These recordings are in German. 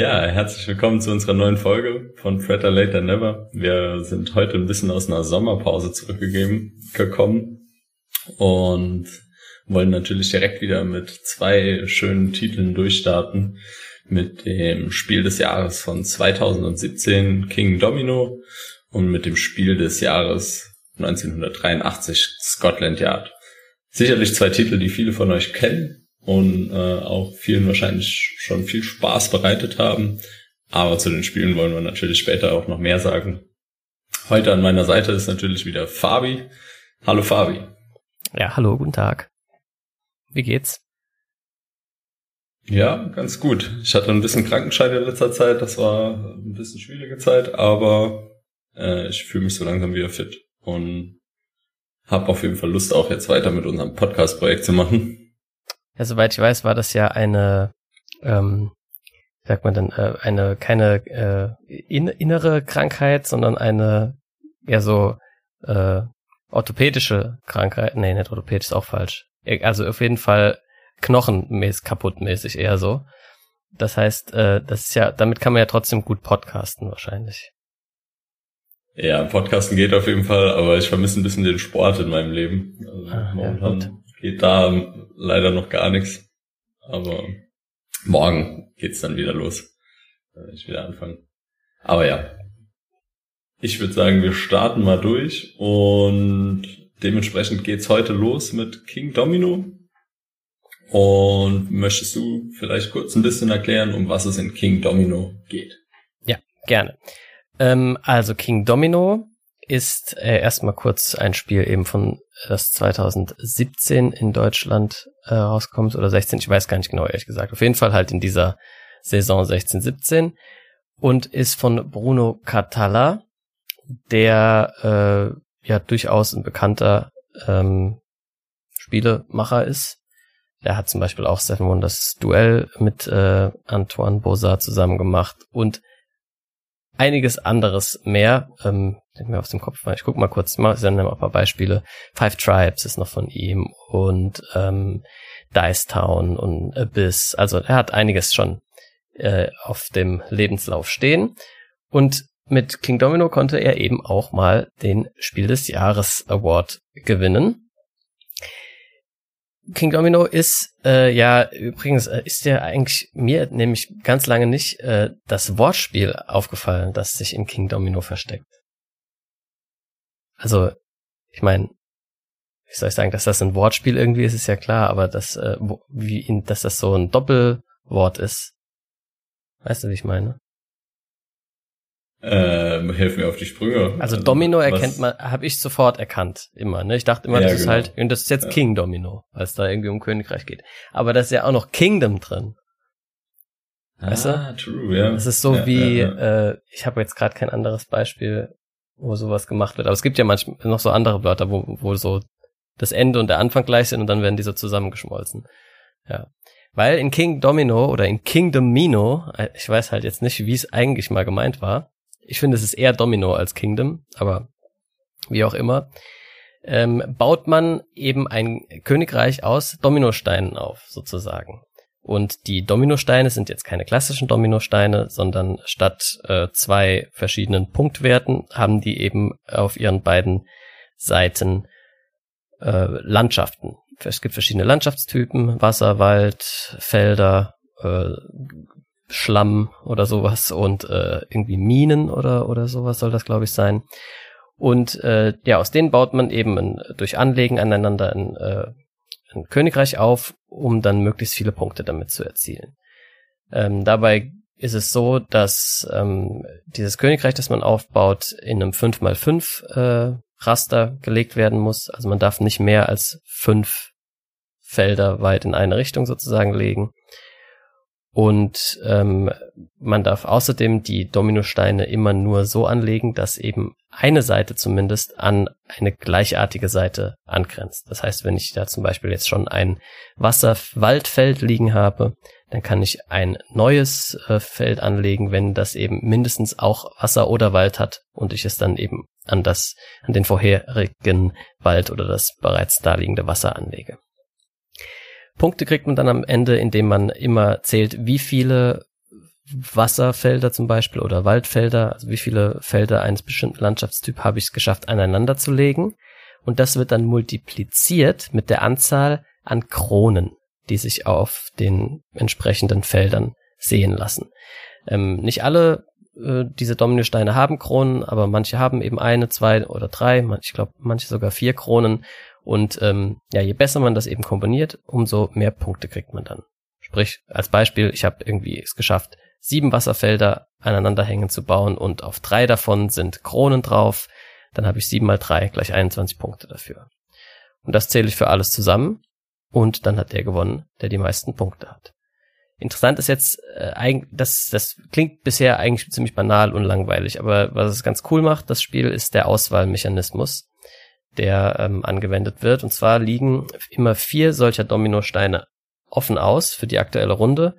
Ja, herzlich willkommen zu unserer neuen Folge von Fretter Later Never. Wir sind heute ein bisschen aus einer Sommerpause zurückgegeben gekommen und wollen natürlich direkt wieder mit zwei schönen Titeln durchstarten. Mit dem Spiel des Jahres von 2017 King Domino und mit dem Spiel des Jahres 1983 Scotland Yard. Sicherlich zwei Titel, die viele von euch kennen und äh, auch vielen wahrscheinlich schon viel Spaß bereitet haben. Aber zu den Spielen wollen wir natürlich später auch noch mehr sagen. Heute an meiner Seite ist natürlich wieder Fabi. Hallo Fabi. Ja, hallo, guten Tag. Wie geht's? Ja, ganz gut. Ich hatte ein bisschen Krankenschein in letzter Zeit. Das war ein bisschen schwierige Zeit, aber äh, ich fühle mich so langsam wieder fit und habe auf jeden Fall Lust, auch jetzt weiter mit unserem Podcast-Projekt zu machen. Ja, soweit ich weiß, war das ja eine, ähm, sagt man denn, äh, eine keine äh, in, innere Krankheit, sondern eine eher so äh, orthopädische Krankheit. Nee, nicht orthopädisch ist auch falsch. Also auf jeden Fall knochenmäßig kaputtmäßig eher so. Das heißt, äh, das ist ja, damit kann man ja trotzdem gut podcasten wahrscheinlich. Ja, Podcasten geht auf jeden Fall, aber ich vermisse ein bisschen den Sport in meinem Leben. Also ah, momentan ja, geht da leider noch gar nichts. Aber morgen geht's dann wieder los. Wenn ich wieder anfange. Aber ja. Ich würde sagen, wir starten mal durch und dementsprechend geht's heute los mit King Domino. Und möchtest du vielleicht kurz ein bisschen erklären, um was es in King Domino geht? Ja, gerne. Ähm, also King Domino ist äh, erstmal kurz ein Spiel eben von das 2017 in Deutschland äh, rauskommt oder 16, ich weiß gar nicht genau ehrlich gesagt. Auf jeden Fall halt in dieser Saison 16, 17 und ist von Bruno Catalla, der äh, ja durchaus ein bekannter ähm, Spielemacher ist. Der hat zum Beispiel auch Seven Wonders Duell mit äh, Antoine Bozat zusammen gemacht und einiges anderes mehr. Ähm, mir aus dem Kopf, ich guck mal kurz, mal ein paar Beispiele. Five Tribes ist noch von ihm und ähm, Dice Town und Abyss. Also er hat einiges schon äh, auf dem Lebenslauf stehen. Und mit King Domino konnte er eben auch mal den Spiel des Jahres Award gewinnen. King Domino ist äh, ja übrigens äh, ist ja eigentlich mir nämlich ganz lange nicht äh, das Wortspiel aufgefallen, das sich in King Domino versteckt. Also ich meine, wie soll ich sagen, dass das ein Wortspiel irgendwie ist, ist ja klar, aber dass äh, wie in, dass das so ein Doppelwort ist, weißt du, wie ich meine? Ähm, helf mir auf die Sprünge. Also Domino Was? erkennt man, habe ich sofort erkannt, immer. Ne? Ich dachte immer, ja, das genau. ist halt, und das ist jetzt ja. King Domino, weil es da irgendwie um Königreich geht. Aber da ist ja auch noch Kingdom drin. Weißt ah, du? true, ja. Das ist so ja, wie, Äh, ich habe jetzt gerade kein anderes Beispiel, wo sowas gemacht wird. Aber es gibt ja manchmal noch so andere Wörter, wo, wo so das Ende und der Anfang gleich sind und dann werden die so zusammengeschmolzen. Ja. Weil in King Domino oder in Kingdom Mino, äh, ich weiß halt jetzt nicht, wie es eigentlich mal gemeint war, ich finde, es ist eher Domino als Kingdom, aber wie auch immer, ähm, baut man eben ein Königreich aus Dominosteinen auf, sozusagen. Und die Dominosteine sind jetzt keine klassischen Dominosteine, sondern statt äh, zwei verschiedenen Punktwerten haben die eben auf ihren beiden Seiten äh, Landschaften. Es gibt verschiedene Landschaftstypen, Wasser, Wald, Felder, äh, Schlamm oder sowas und äh, irgendwie Minen oder oder sowas soll das glaube ich sein. Und äh, ja, aus denen baut man eben ein, durch Anlegen aneinander ein, äh, ein Königreich auf, um dann möglichst viele Punkte damit zu erzielen. Ähm, dabei ist es so, dass ähm, dieses Königreich, das man aufbaut, in einem 5x5 äh, Raster gelegt werden muss. Also man darf nicht mehr als fünf Felder weit in eine Richtung sozusagen legen. Und ähm, man darf außerdem die Dominosteine immer nur so anlegen, dass eben eine Seite zumindest an eine gleichartige Seite angrenzt. Das heißt, wenn ich da zum Beispiel jetzt schon ein Wasserwaldfeld liegen habe, dann kann ich ein neues äh, Feld anlegen, wenn das eben mindestens auch Wasser oder Wald hat und ich es dann eben an das, an den vorherigen Wald oder das bereits daliegende Wasser anlege. Punkte kriegt man dann am Ende, indem man immer zählt, wie viele Wasserfelder zum Beispiel oder Waldfelder, also wie viele Felder eines bestimmten Landschaftstyp habe ich es geschafft, aneinander zu legen. Und das wird dann multipliziert mit der Anzahl an Kronen, die sich auf den entsprechenden Feldern sehen lassen. Ähm, nicht alle äh, diese Dominosteine haben Kronen, aber manche haben eben eine, zwei oder drei, ich glaube manche sogar vier Kronen. Und ähm, ja, je besser man das eben kombiniert, umso mehr Punkte kriegt man dann. Sprich, als Beispiel, ich habe irgendwie es geschafft, sieben Wasserfelder aneinander hängen zu bauen und auf drei davon sind Kronen drauf. Dann habe ich sieben mal drei gleich 21 Punkte dafür. Und das zähle ich für alles zusammen. Und dann hat der gewonnen, der die meisten Punkte hat. Interessant ist jetzt, äh, das, das klingt bisher eigentlich ziemlich banal und langweilig, aber was es ganz cool macht, das Spiel, ist der Auswahlmechanismus, der ähm, angewendet wird. Und zwar liegen immer vier solcher Dominosteine offen aus für die aktuelle Runde.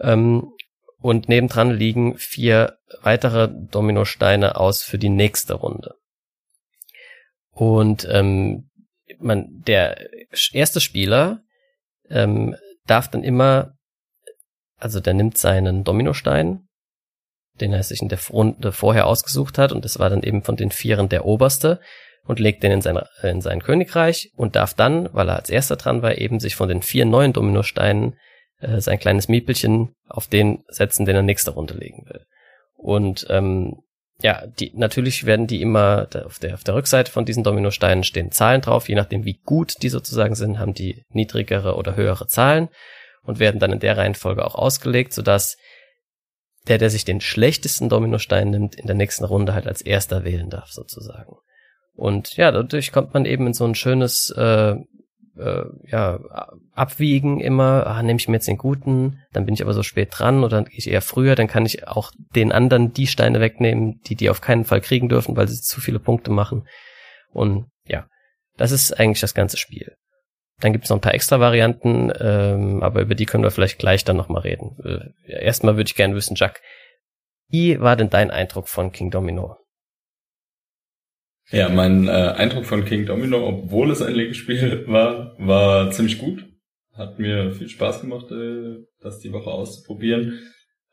Ähm, und nebendran liegen vier weitere Dominosteine aus für die nächste Runde. Und ähm, man, der erste Spieler ähm, darf dann immer also der nimmt seinen Dominostein, den er sich in der Runde vorher ausgesucht hat, und das war dann eben von den Vieren der oberste, und legt den in sein, in sein Königreich und darf dann, weil er als erster dran war, eben sich von den vier neuen Dominosteinen äh, sein kleines Miepelchen auf den setzen, den er nächste Runde legen will. Und ähm, ja, die natürlich werden die immer auf der auf der Rückseite von diesen Dominosteinen stehen Zahlen drauf, je nachdem wie gut die sozusagen sind, haben die niedrigere oder höhere Zahlen und werden dann in der Reihenfolge auch ausgelegt, sodass der, der sich den schlechtesten Dominostein nimmt, in der nächsten Runde halt als erster wählen darf, sozusagen. Und ja, dadurch kommt man eben in so ein schönes äh, äh, ja, Abwiegen immer, ah, nehme ich mir jetzt den guten, dann bin ich aber so spät dran oder gehe ich eher früher, dann kann ich auch den anderen die Steine wegnehmen, die die auf keinen Fall kriegen dürfen, weil sie zu viele Punkte machen. Und ja, das ist eigentlich das ganze Spiel. Dann gibt es noch ein paar extra Varianten, ähm, aber über die können wir vielleicht gleich dann nochmal reden. Äh, erstmal würde ich gerne wissen, Jack, wie war denn dein Eindruck von King Domino? Ja, mein äh, Eindruck von King Domino, obwohl es ein Legespiel war, war ziemlich gut. Hat mir viel Spaß gemacht, äh, das die Woche auszuprobieren.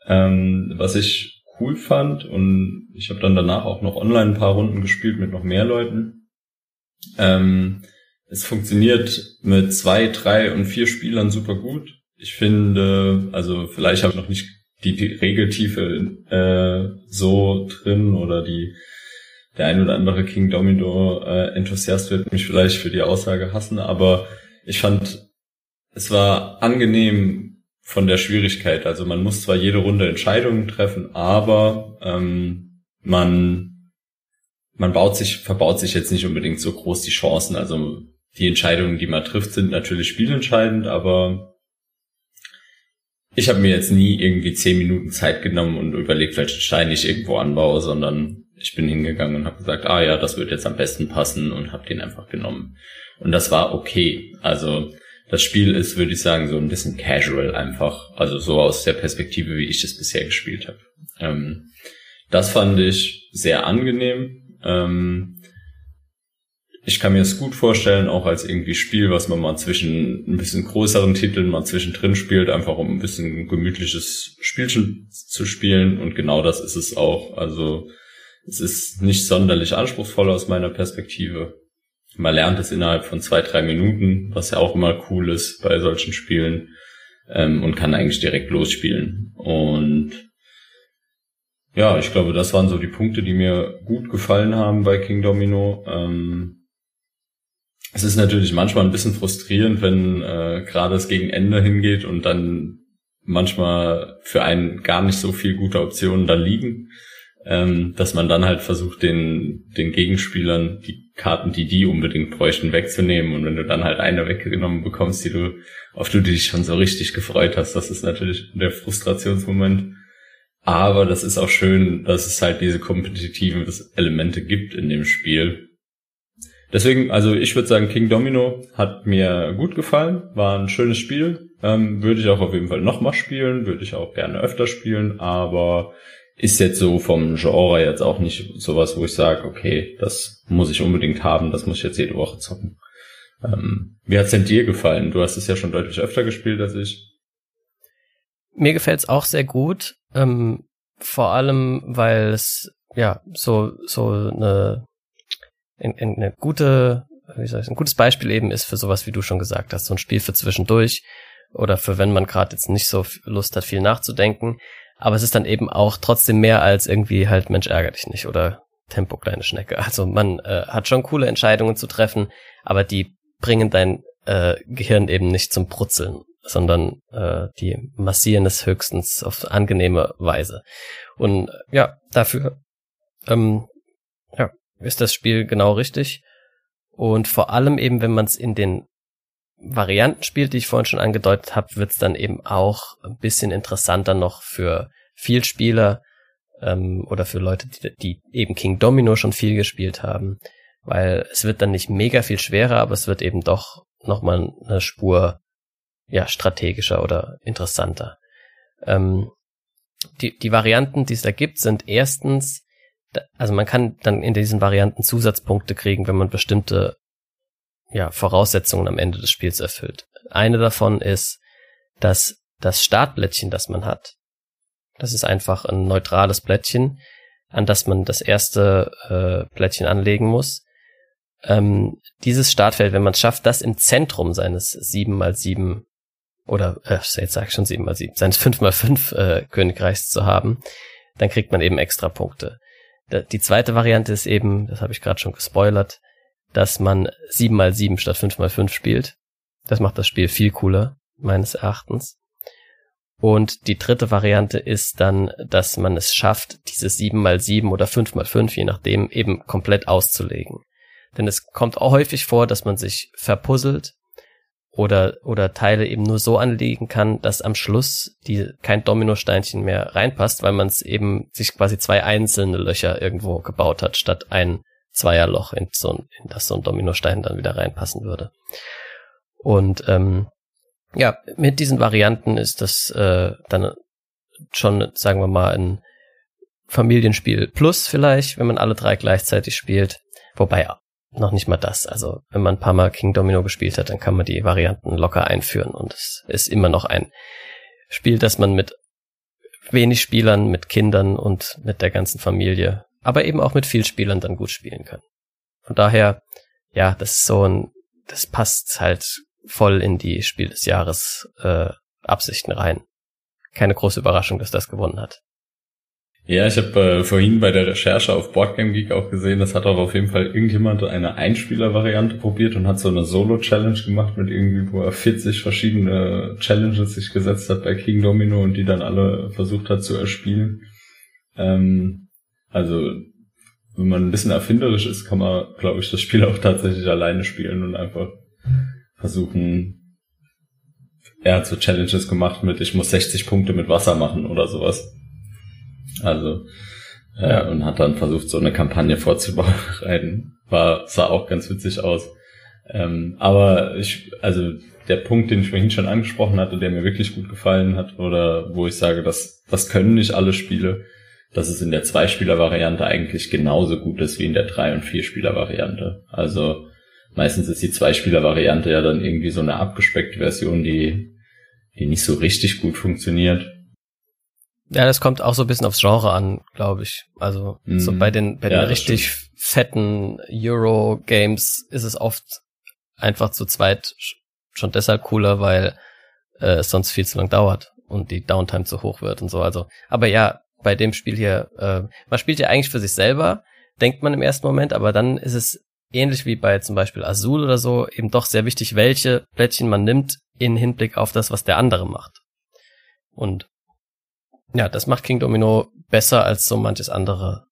Ähm, was ich cool fand und ich habe dann danach auch noch online ein paar Runden gespielt mit noch mehr Leuten. Ähm, es funktioniert mit zwei, drei und vier Spielern super gut. Ich finde, also vielleicht habe ich noch nicht die Regeltiefe äh, so drin oder die der ein oder andere King Domino äh, Enthusiast wird mich vielleicht für die Aussage hassen, aber ich fand, es war angenehm von der Schwierigkeit. Also man muss zwar jede Runde Entscheidungen treffen, aber ähm, man man baut sich, verbaut sich jetzt nicht unbedingt so groß die Chancen. Also die Entscheidungen, die man trifft, sind natürlich spielentscheidend, aber ich habe mir jetzt nie irgendwie zehn Minuten Zeit genommen und überlegt, welchen Stein ich irgendwo anbaue, sondern ich bin hingegangen und habe gesagt, ah ja, das wird jetzt am besten passen und habe den einfach genommen. Und das war okay. Also das Spiel ist, würde ich sagen, so ein bisschen casual einfach. Also so aus der Perspektive, wie ich es bisher gespielt habe. Ähm, das fand ich sehr angenehm. Ähm, ich kann mir es gut vorstellen, auch als irgendwie Spiel, was man mal zwischen ein bisschen größeren Titeln mal zwischendrin spielt, einfach um ein bisschen gemütliches Spielchen zu spielen. Und genau das ist es auch. Also es ist nicht sonderlich anspruchsvoll aus meiner Perspektive. Man lernt es innerhalb von zwei, drei Minuten, was ja auch immer cool ist bei solchen Spielen. Ähm, und kann eigentlich direkt losspielen. Und ja, ich glaube, das waren so die Punkte, die mir gut gefallen haben bei King Domino. Ähm, es ist natürlich manchmal ein bisschen frustrierend, wenn äh, gerade es gegen Ende hingeht und dann manchmal für einen gar nicht so viel gute Optionen da liegen, ähm, dass man dann halt versucht, den, den Gegenspielern die Karten, die die unbedingt bräuchten, wegzunehmen. Und wenn du dann halt eine weggenommen bekommst, die du, auf die du dich schon so richtig gefreut hast, das ist natürlich der Frustrationsmoment. Aber das ist auch schön, dass es halt diese kompetitiven Elemente gibt in dem Spiel Deswegen, also ich würde sagen, King Domino hat mir gut gefallen, war ein schönes Spiel. Ähm, würde ich auch auf jeden Fall nochmal spielen, würde ich auch gerne öfter spielen, aber ist jetzt so vom Genre jetzt auch nicht sowas, wo ich sage, okay, das muss ich unbedingt haben, das muss ich jetzt jede Woche zocken. Ähm, wie hat's denn dir gefallen? Du hast es ja schon deutlich öfter gespielt als ich. mir gefällt's auch sehr gut, ähm, vor allem, weil es ja so so eine, eine gute, wie soll ich, ein gutes Beispiel eben ist für sowas, wie du schon gesagt hast, so ein Spiel für zwischendurch oder für wenn man gerade jetzt nicht so Lust hat, viel nachzudenken. Aber es ist dann eben auch trotzdem mehr als irgendwie halt Mensch ärger dich nicht oder Tempo kleine Schnecke. Also man äh, hat schon coole Entscheidungen zu treffen, aber die bringen dein äh, Gehirn eben nicht zum Brutzeln sondern äh, die massieren es höchstens auf angenehme Weise. Und ja, dafür ähm, ja, ist das Spiel genau richtig. Und vor allem eben, wenn man es in den Varianten spielt, die ich vorhin schon angedeutet habe, wird es dann eben auch ein bisschen interessanter noch für Vielspieler ähm, oder für Leute, die, die eben King Domino schon viel gespielt haben, weil es wird dann nicht mega viel schwerer, aber es wird eben doch nochmal eine Spur ja, strategischer oder interessanter. Ähm, die, die Varianten, die es da gibt, sind erstens, also man kann dann in diesen Varianten Zusatzpunkte kriegen, wenn man bestimmte ja, Voraussetzungen am Ende des Spiels erfüllt. Eine davon ist, dass das Startblättchen, das man hat, das ist einfach ein neutrales Blättchen, an das man das erste äh, Blättchen anlegen muss. Ähm, dieses Startfeld, wenn man es schafft, das im Zentrum seines 7 x 7 oder äh, jetzt sag ich schon sieben mal sieben, seines fünf mal fünf äh, Königreichs zu haben, dann kriegt man eben extra Punkte. Die zweite Variante ist eben, das habe ich gerade schon gespoilert, dass man sieben mal sieben statt fünf mal fünf spielt. Das macht das Spiel viel cooler, meines Erachtens. Und die dritte Variante ist dann, dass man es schafft, dieses sieben mal sieben oder fünf mal fünf, je nachdem, eben komplett auszulegen. Denn es kommt auch häufig vor, dass man sich verpuzzelt oder, oder Teile eben nur so anlegen kann, dass am Schluss die, kein Dominosteinchen mehr reinpasst, weil man es eben sich quasi zwei einzelne Löcher irgendwo gebaut hat, statt ein Zweierloch, in, so ein, in das so ein Dominostein dann wieder reinpassen würde. Und ähm, ja, mit diesen Varianten ist das äh, dann schon, sagen wir mal, ein Familienspiel plus vielleicht, wenn man alle drei gleichzeitig spielt. Wobei noch nicht mal das. Also wenn man ein paar Mal King Domino gespielt hat, dann kann man die Varianten locker einführen und es ist immer noch ein Spiel, das man mit wenig Spielern, mit Kindern und mit der ganzen Familie, aber eben auch mit viel Spielern dann gut spielen kann. Von daher, ja, das ist so ein, das passt halt voll in die Spiel des Jahres äh, Absichten rein. Keine große Überraschung, dass das gewonnen hat. Ja, ich habe äh, vorhin bei der Recherche auf Boardgame Geek auch gesehen, das hat auch auf jeden Fall irgendjemand eine Einspieler-Variante probiert und hat so eine Solo-Challenge gemacht mit irgendwie, wo er 40 verschiedene Challenges sich gesetzt hat bei King Domino und die dann alle versucht hat zu erspielen. Ähm, also, wenn man ein bisschen erfinderisch ist, kann man, glaube ich, das Spiel auch tatsächlich alleine spielen und einfach versuchen, er hat so Challenges gemacht mit, ich muss 60 Punkte mit Wasser machen oder sowas. Also äh, ja. und hat dann versucht, so eine Kampagne vorzubereiten. War, sah auch ganz witzig aus. Ähm, aber ich, also der Punkt, den ich vorhin schon angesprochen hatte, der mir wirklich gut gefallen hat, oder wo ich sage, dass das können nicht alle Spiele, dass es in der Zwei-Spieler-Variante eigentlich genauso gut ist wie in der Drei- und Vier-Spieler-Variante. Also meistens ist die Zwei-Spieler-Variante ja dann irgendwie so eine abgespeckte Version, die, die nicht so richtig gut funktioniert. Ja, das kommt auch so ein bisschen aufs Genre an, glaube ich. Also mm. so mhm. bei den, bei den ja, richtig stimmt. fetten Euro-Games ist es oft einfach zu zweit schon deshalb cooler, weil äh, es sonst viel zu lang dauert und die Downtime zu hoch wird und so. Also, aber ja, bei dem Spiel hier, äh, man spielt ja eigentlich für sich selber, denkt man im ersten Moment, aber dann ist es ähnlich wie bei zum Beispiel Azul oder so eben doch sehr wichtig, welche Plättchen man nimmt in Hinblick auf das, was der andere macht. Und ja, das macht King Domino besser als so manches andere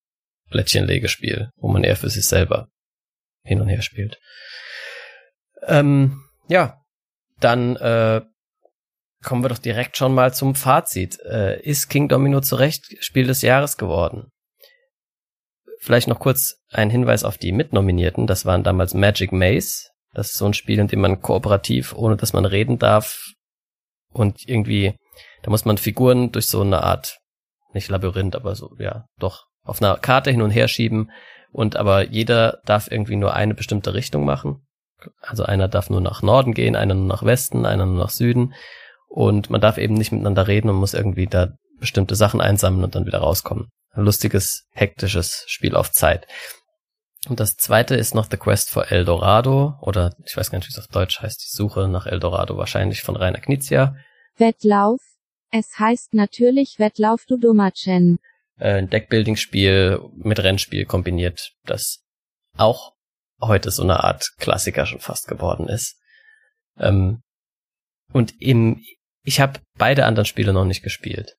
Plättchenlegespiel, wo man eher für sich selber hin und her spielt. Ähm, ja, dann äh, kommen wir doch direkt schon mal zum Fazit. Äh, ist King Domino zu Recht Spiel des Jahres geworden? Vielleicht noch kurz ein Hinweis auf die Mitnominierten. Das waren damals Magic Maze. Das ist so ein Spiel, in dem man kooperativ, ohne dass man reden darf und irgendwie da muss man Figuren durch so eine Art, nicht Labyrinth, aber so, ja, doch, auf einer Karte hin und her schieben. Und aber jeder darf irgendwie nur eine bestimmte Richtung machen. Also einer darf nur nach Norden gehen, einer nur nach Westen, einer nur nach Süden. Und man darf eben nicht miteinander reden und muss irgendwie da bestimmte Sachen einsammeln und dann wieder rauskommen. Ein lustiges, hektisches Spiel auf Zeit. Und das zweite ist noch The Quest for El Dorado oder ich weiß gar nicht, wie es auf Deutsch heißt, die Suche nach El Dorado, wahrscheinlich von Rainer Knizia. Wettlauf. Es heißt natürlich Wettlauf du Dummerchen. Äh, ein Deckbuilding-Spiel mit Rennspiel kombiniert, das auch heute so eine Art Klassiker schon fast geworden ist. Ähm, und im, ich habe beide anderen Spiele noch nicht gespielt,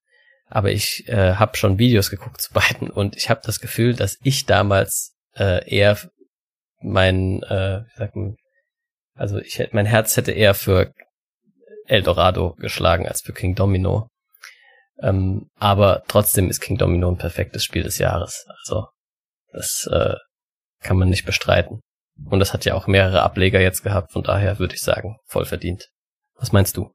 aber ich äh, habe schon Videos geguckt zu beiden und ich habe das Gefühl, dass ich damals äh, eher mein, äh, wie sagt man, also ich hätte mein Herz hätte eher für Eldorado geschlagen als für King Domino. Ähm, aber trotzdem ist King Domino ein perfektes Spiel des Jahres. Also das äh, kann man nicht bestreiten. Und das hat ja auch mehrere Ableger jetzt gehabt, von daher würde ich sagen, voll verdient. Was meinst du?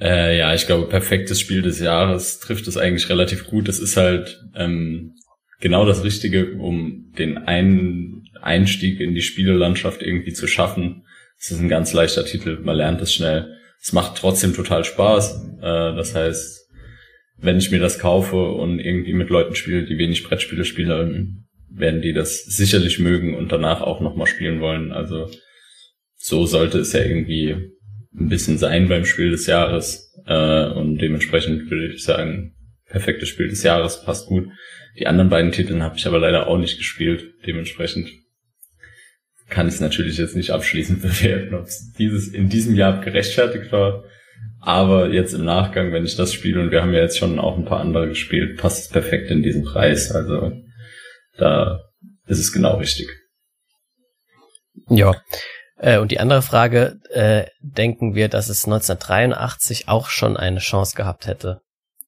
Äh, ja, ich glaube, perfektes Spiel des Jahres trifft es eigentlich relativ gut. Es ist halt ähm, genau das Richtige, um den einen Einstieg in die Spielelandschaft irgendwie zu schaffen. Es ist ein ganz leichter Titel, man lernt es schnell. Es macht trotzdem total Spaß. Äh, das heißt, wenn ich mir das kaufe und irgendwie mit Leuten spiele, die wenig Brettspiele spielen, werden die das sicherlich mögen und danach auch nochmal spielen wollen. Also so sollte es ja irgendwie ein bisschen sein beim Spiel des Jahres. Äh, und dementsprechend würde ich sagen, perfektes Spiel des Jahres passt gut. Die anderen beiden Titel habe ich aber leider auch nicht gespielt. Dementsprechend kann ich es natürlich jetzt nicht abschließend bewerten, ob es dieses in diesem Jahr gerechtfertigt war. Aber jetzt im Nachgang, wenn ich das spiele, und wir haben ja jetzt schon auch ein paar andere gespielt, passt es perfekt in diesen Preis. Also da ist es genau richtig. Ja. Äh, und die andere Frage, äh, denken wir, dass es 1983 auch schon eine Chance gehabt hätte?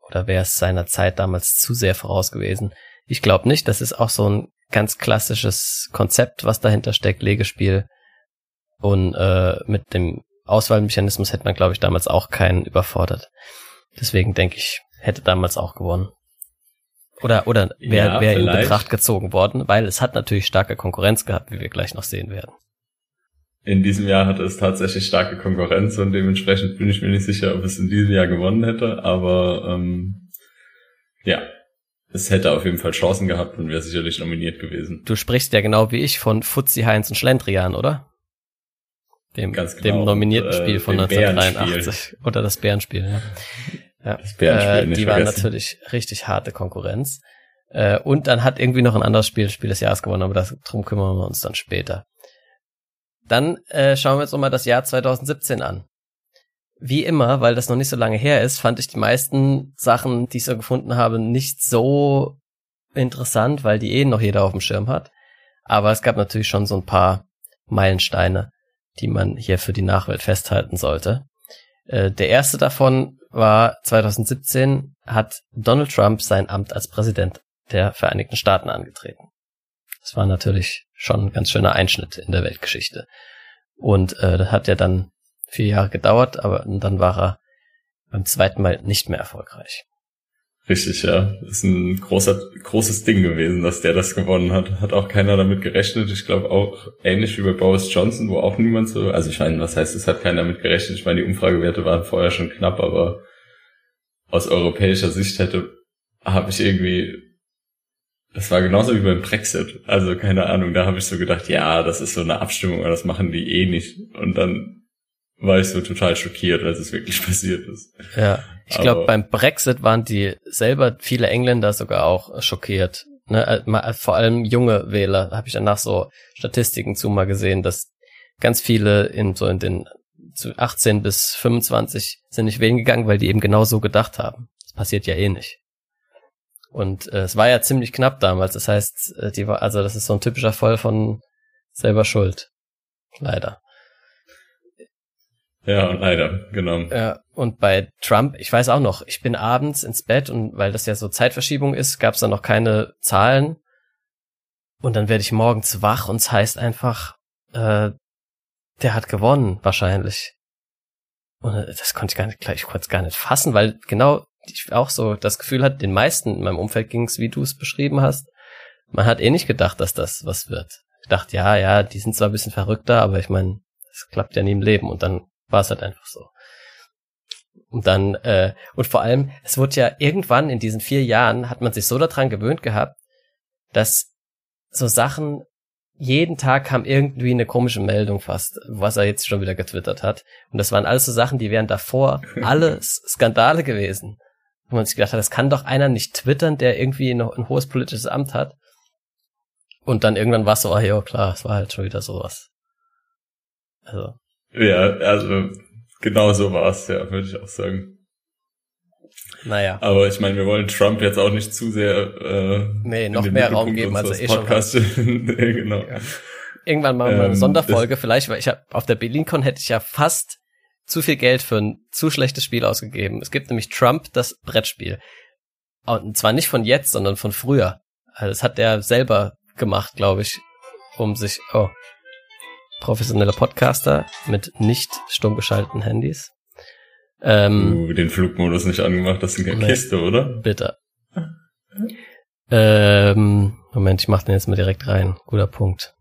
Oder wäre es seiner Zeit damals zu sehr voraus gewesen? Ich glaube nicht. Das ist auch so ein ganz klassisches Konzept, was dahinter steckt, Legespiel. Und äh, mit dem Auswahlmechanismus hätte man, glaube ich, damals auch keinen überfordert. Deswegen denke ich, hätte damals auch gewonnen. Oder, oder wäre ja, wär in Betracht gezogen worden, weil es hat natürlich starke Konkurrenz gehabt, wie wir gleich noch sehen werden. In diesem Jahr hatte es tatsächlich starke Konkurrenz und dementsprechend bin ich mir nicht sicher, ob es in diesem Jahr gewonnen hätte, aber ähm, ja, es hätte auf jeden Fall Chancen gehabt und wäre sicherlich nominiert gewesen. Du sprichst ja genau wie ich von Fuzzi Heinz und Schlendrian, oder? Dem, genau. dem nominierten und, äh, Spiel von 1983. Oder das Bärenspiel, ja. ja. Das Bärenspiel, äh, Die waren natürlich richtig harte Konkurrenz. Äh, und dann hat irgendwie noch ein anderes Spiel Spiel des Jahres gewonnen, aber das, drum kümmern wir uns dann später. Dann äh, schauen wir uns nochmal das Jahr 2017 an. Wie immer, weil das noch nicht so lange her ist, fand ich die meisten Sachen, die ich so gefunden habe, nicht so interessant, weil die eh noch jeder auf dem Schirm hat. Aber es gab natürlich schon so ein paar Meilensteine die man hier für die Nachwelt festhalten sollte. Äh, der erste davon war 2017 hat Donald Trump sein Amt als Präsident der Vereinigten Staaten angetreten. Das war natürlich schon ein ganz schöner Einschnitt in der Weltgeschichte. Und äh, das hat ja dann vier Jahre gedauert, aber dann war er beim zweiten Mal nicht mehr erfolgreich. Richtig, ja. Ist ein großer, großes Ding gewesen, dass der das gewonnen hat. Hat auch keiner damit gerechnet. Ich glaube auch ähnlich wie bei Boris Johnson, wo auch niemand so, also ich meine, was heißt, es hat keiner damit gerechnet. Ich meine, die Umfragewerte waren vorher schon knapp, aber aus europäischer Sicht hätte, habe ich irgendwie, das war genauso wie beim Brexit. Also keine Ahnung, da habe ich so gedacht, ja, das ist so eine Abstimmung, aber das machen die eh nicht. Und dann war ich so total schockiert, als es wirklich passiert ist. Ja, ich glaube, beim Brexit waren die selber viele Engländer sogar auch schockiert. Ne? Äh, äh, vor allem junge Wähler habe ich danach so Statistiken zu mal gesehen, dass ganz viele in so in den zu 18 bis 25 sind nicht wählen gegangen, weil die eben genau so gedacht haben. Das passiert ja eh nicht. Und äh, es war ja ziemlich knapp damals. Das heißt, äh, die war, also das ist so ein typischer Fall von selber Schuld. Leider. Ja, leider, genau. Ja, und bei Trump, ich weiß auch noch, ich bin abends ins Bett und weil das ja so Zeitverschiebung ist, gab es da noch keine Zahlen. Und dann werde ich morgens wach und es heißt einfach, äh, der hat gewonnen, wahrscheinlich. Und äh, das konnte ich gar nicht, ich konnte es gar nicht fassen, weil genau ich auch so das Gefühl hatte, den meisten in meinem Umfeld ging es, wie du es beschrieben hast. Man hat eh nicht gedacht, dass das was wird. Ich dachte, ja, ja, die sind zwar ein bisschen verrückter, aber ich meine, es klappt ja nie im Leben. Und dann war es halt einfach so. Und dann, äh, und vor allem, es wurde ja irgendwann in diesen vier Jahren, hat man sich so daran gewöhnt gehabt, dass so Sachen, jeden Tag kam irgendwie eine komische Meldung fast, was er jetzt schon wieder getwittert hat. Und das waren alles so Sachen, die wären davor alles Skandale gewesen. Wo man sich gedacht hat, das kann doch einer nicht twittern, der irgendwie noch ein hohes politisches Amt hat. Und dann irgendwann war es so, ah ja, klar, es war halt schon wieder sowas. Also. Ja, also genau so war es, ja, würde ich auch sagen. Naja. Aber ich meine, wir wollen Trump jetzt auch nicht zu sehr äh, nee, noch mehr Raum geben, als er eh Podcast. schon hat. genau. Ja. Irgendwann machen wir eine ähm, Sonderfolge vielleicht, weil ich habe auf der BerlinCon hätte ich ja fast zu viel Geld für ein zu schlechtes Spiel ausgegeben. Es gibt nämlich Trump, das Brettspiel. Und zwar nicht von jetzt, sondern von früher. Also das hat er selber gemacht, glaube ich, um sich, oh, professioneller Podcaster mit nicht stumm geschalteten Handys. Ähm, uh, den Flugmodus nicht angemacht, das ist eine Kiste, oder? Bitte. Ähm, Moment, ich mach den jetzt mal direkt rein. Guter Punkt.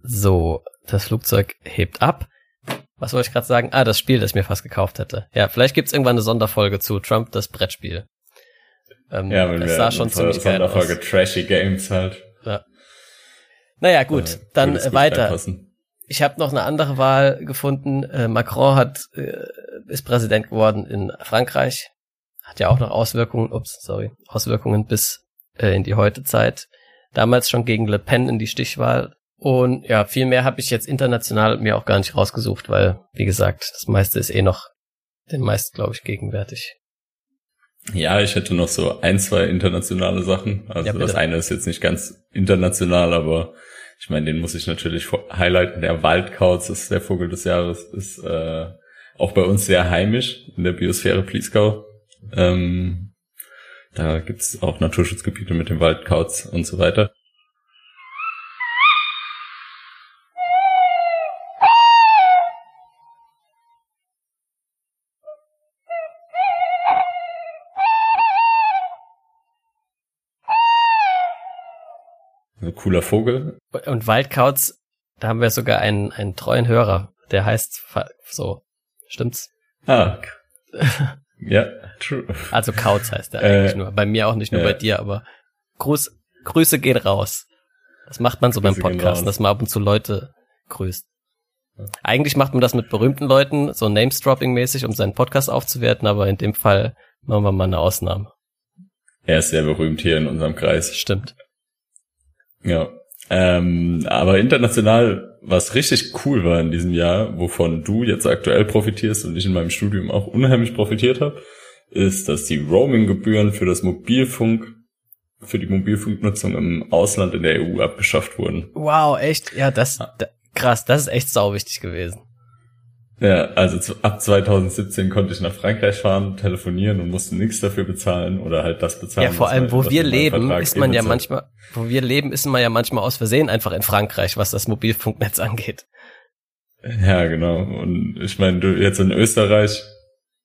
So, das Flugzeug hebt ab. Was wollte ich gerade sagen? Ah, das Spiel, das ich mir fast gekauft hätte. Ja, vielleicht gibt's irgendwann eine Sonderfolge zu Trump, das Brettspiel. Ähm, ja, wenn das wir sah schon ziemlich geil Sonderfolge aus. Trashy Games halt. Ja. Naja, gut, äh, dann weiter. Reinpassen. Ich habe noch eine andere Wahl gefunden. Äh, Macron hat äh, ist Präsident geworden in Frankreich. Hat ja auch noch Auswirkungen, ups, sorry, Auswirkungen bis äh, in die Heutezeit. Damals schon gegen Le Pen in die Stichwahl. Und ja, viel mehr habe ich jetzt international mir auch gar nicht rausgesucht, weil, wie gesagt, das meiste ist eh noch den meisten, glaube ich, gegenwärtig. Ja, ich hätte noch so ein, zwei internationale Sachen. Also ja, das eine ist jetzt nicht ganz international, aber ich meine, den muss ich natürlich highlighten. Der Waldkauz ist der Vogel des Jahres, ist äh, auch bei uns sehr heimisch in der Biosphäre Plieskau. Ähm, da gibt's auch Naturschutzgebiete mit dem Waldkauz und so weiter. Cooler Vogel. Und Waldkauz, da haben wir sogar einen, einen treuen Hörer, der heißt so. Stimmt's? Ah. ja, true. Also Kauz heißt er eigentlich äh, nur. Bei mir auch nicht nur ja. bei dir, aber Gruß, Grüße gehen raus. Das macht man so Grüße beim Podcast, dass man ab und zu Leute grüßt. Eigentlich macht man das mit berühmten Leuten, so Names-Dropping-mäßig, um seinen Podcast aufzuwerten, aber in dem Fall machen wir mal eine Ausnahme. Er ist sehr berühmt hier in unserem Kreis. Stimmt. Ja. Ähm, aber international, was richtig cool war in diesem Jahr, wovon du jetzt aktuell profitierst und ich in meinem Studium auch unheimlich profitiert habe, ist, dass die Roaming-Gebühren für das Mobilfunk, für die Mobilfunknutzung im Ausland in der EU abgeschafft wurden. Wow, echt? Ja, das, da, krass, das ist echt sau wichtig gewesen. Ja, also zu, ab 2017 konnte ich nach Frankreich fahren, telefonieren und musste nichts dafür bezahlen oder halt das bezahlen. Ja, vor allem, wo wir leben, ist man ja manchmal, wo wir leben, ist man ja manchmal aus Versehen einfach in Frankreich, was das Mobilfunknetz angeht. Ja, genau. Und ich meine, du jetzt in Österreich.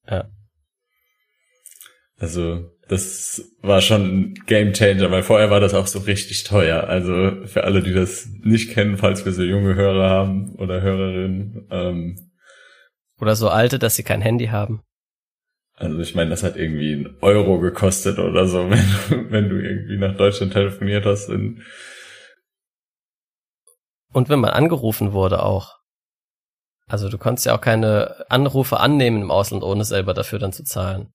Ja. Also, das war schon ein Game Changer, weil vorher war das auch so richtig teuer. Also für alle, die das nicht kennen, falls wir so junge Hörer haben oder Hörerinnen, ähm, oder so alte, dass sie kein Handy haben. Also ich meine, das hat irgendwie einen Euro gekostet oder so, wenn, du, wenn du irgendwie nach Deutschland telefoniert hast. Und wenn man angerufen wurde auch. Also du konntest ja auch keine Anrufe annehmen im Ausland, ohne selber dafür dann zu zahlen.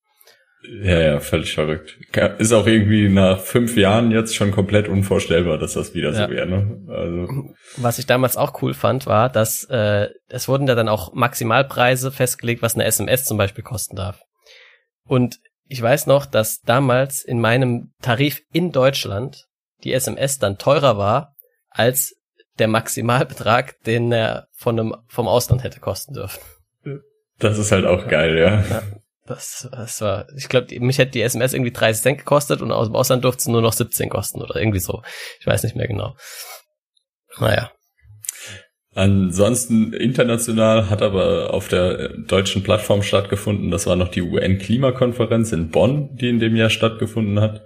Ja, ja, völlig verrückt. Ist auch irgendwie nach fünf Jahren jetzt schon komplett unvorstellbar, dass das wieder ja. so wäre. Ne? Also. Was ich damals auch cool fand, war, dass äh, es wurden da dann auch Maximalpreise festgelegt, was eine SMS zum Beispiel kosten darf. Und ich weiß noch, dass damals in meinem Tarif in Deutschland die SMS dann teurer war als der Maximalbetrag, den er von einem, vom Ausland hätte kosten dürfen. Das ist halt auch geil, ja. ja. Das, das war, ich glaube, mich hätte die SMS irgendwie 30 Cent gekostet und aus dem Ausland durfte es nur noch 17 kosten oder irgendwie so. Ich weiß nicht mehr genau. Naja. Ansonsten international hat aber auf der deutschen Plattform stattgefunden. Das war noch die UN-Klimakonferenz in Bonn, die in dem Jahr stattgefunden hat.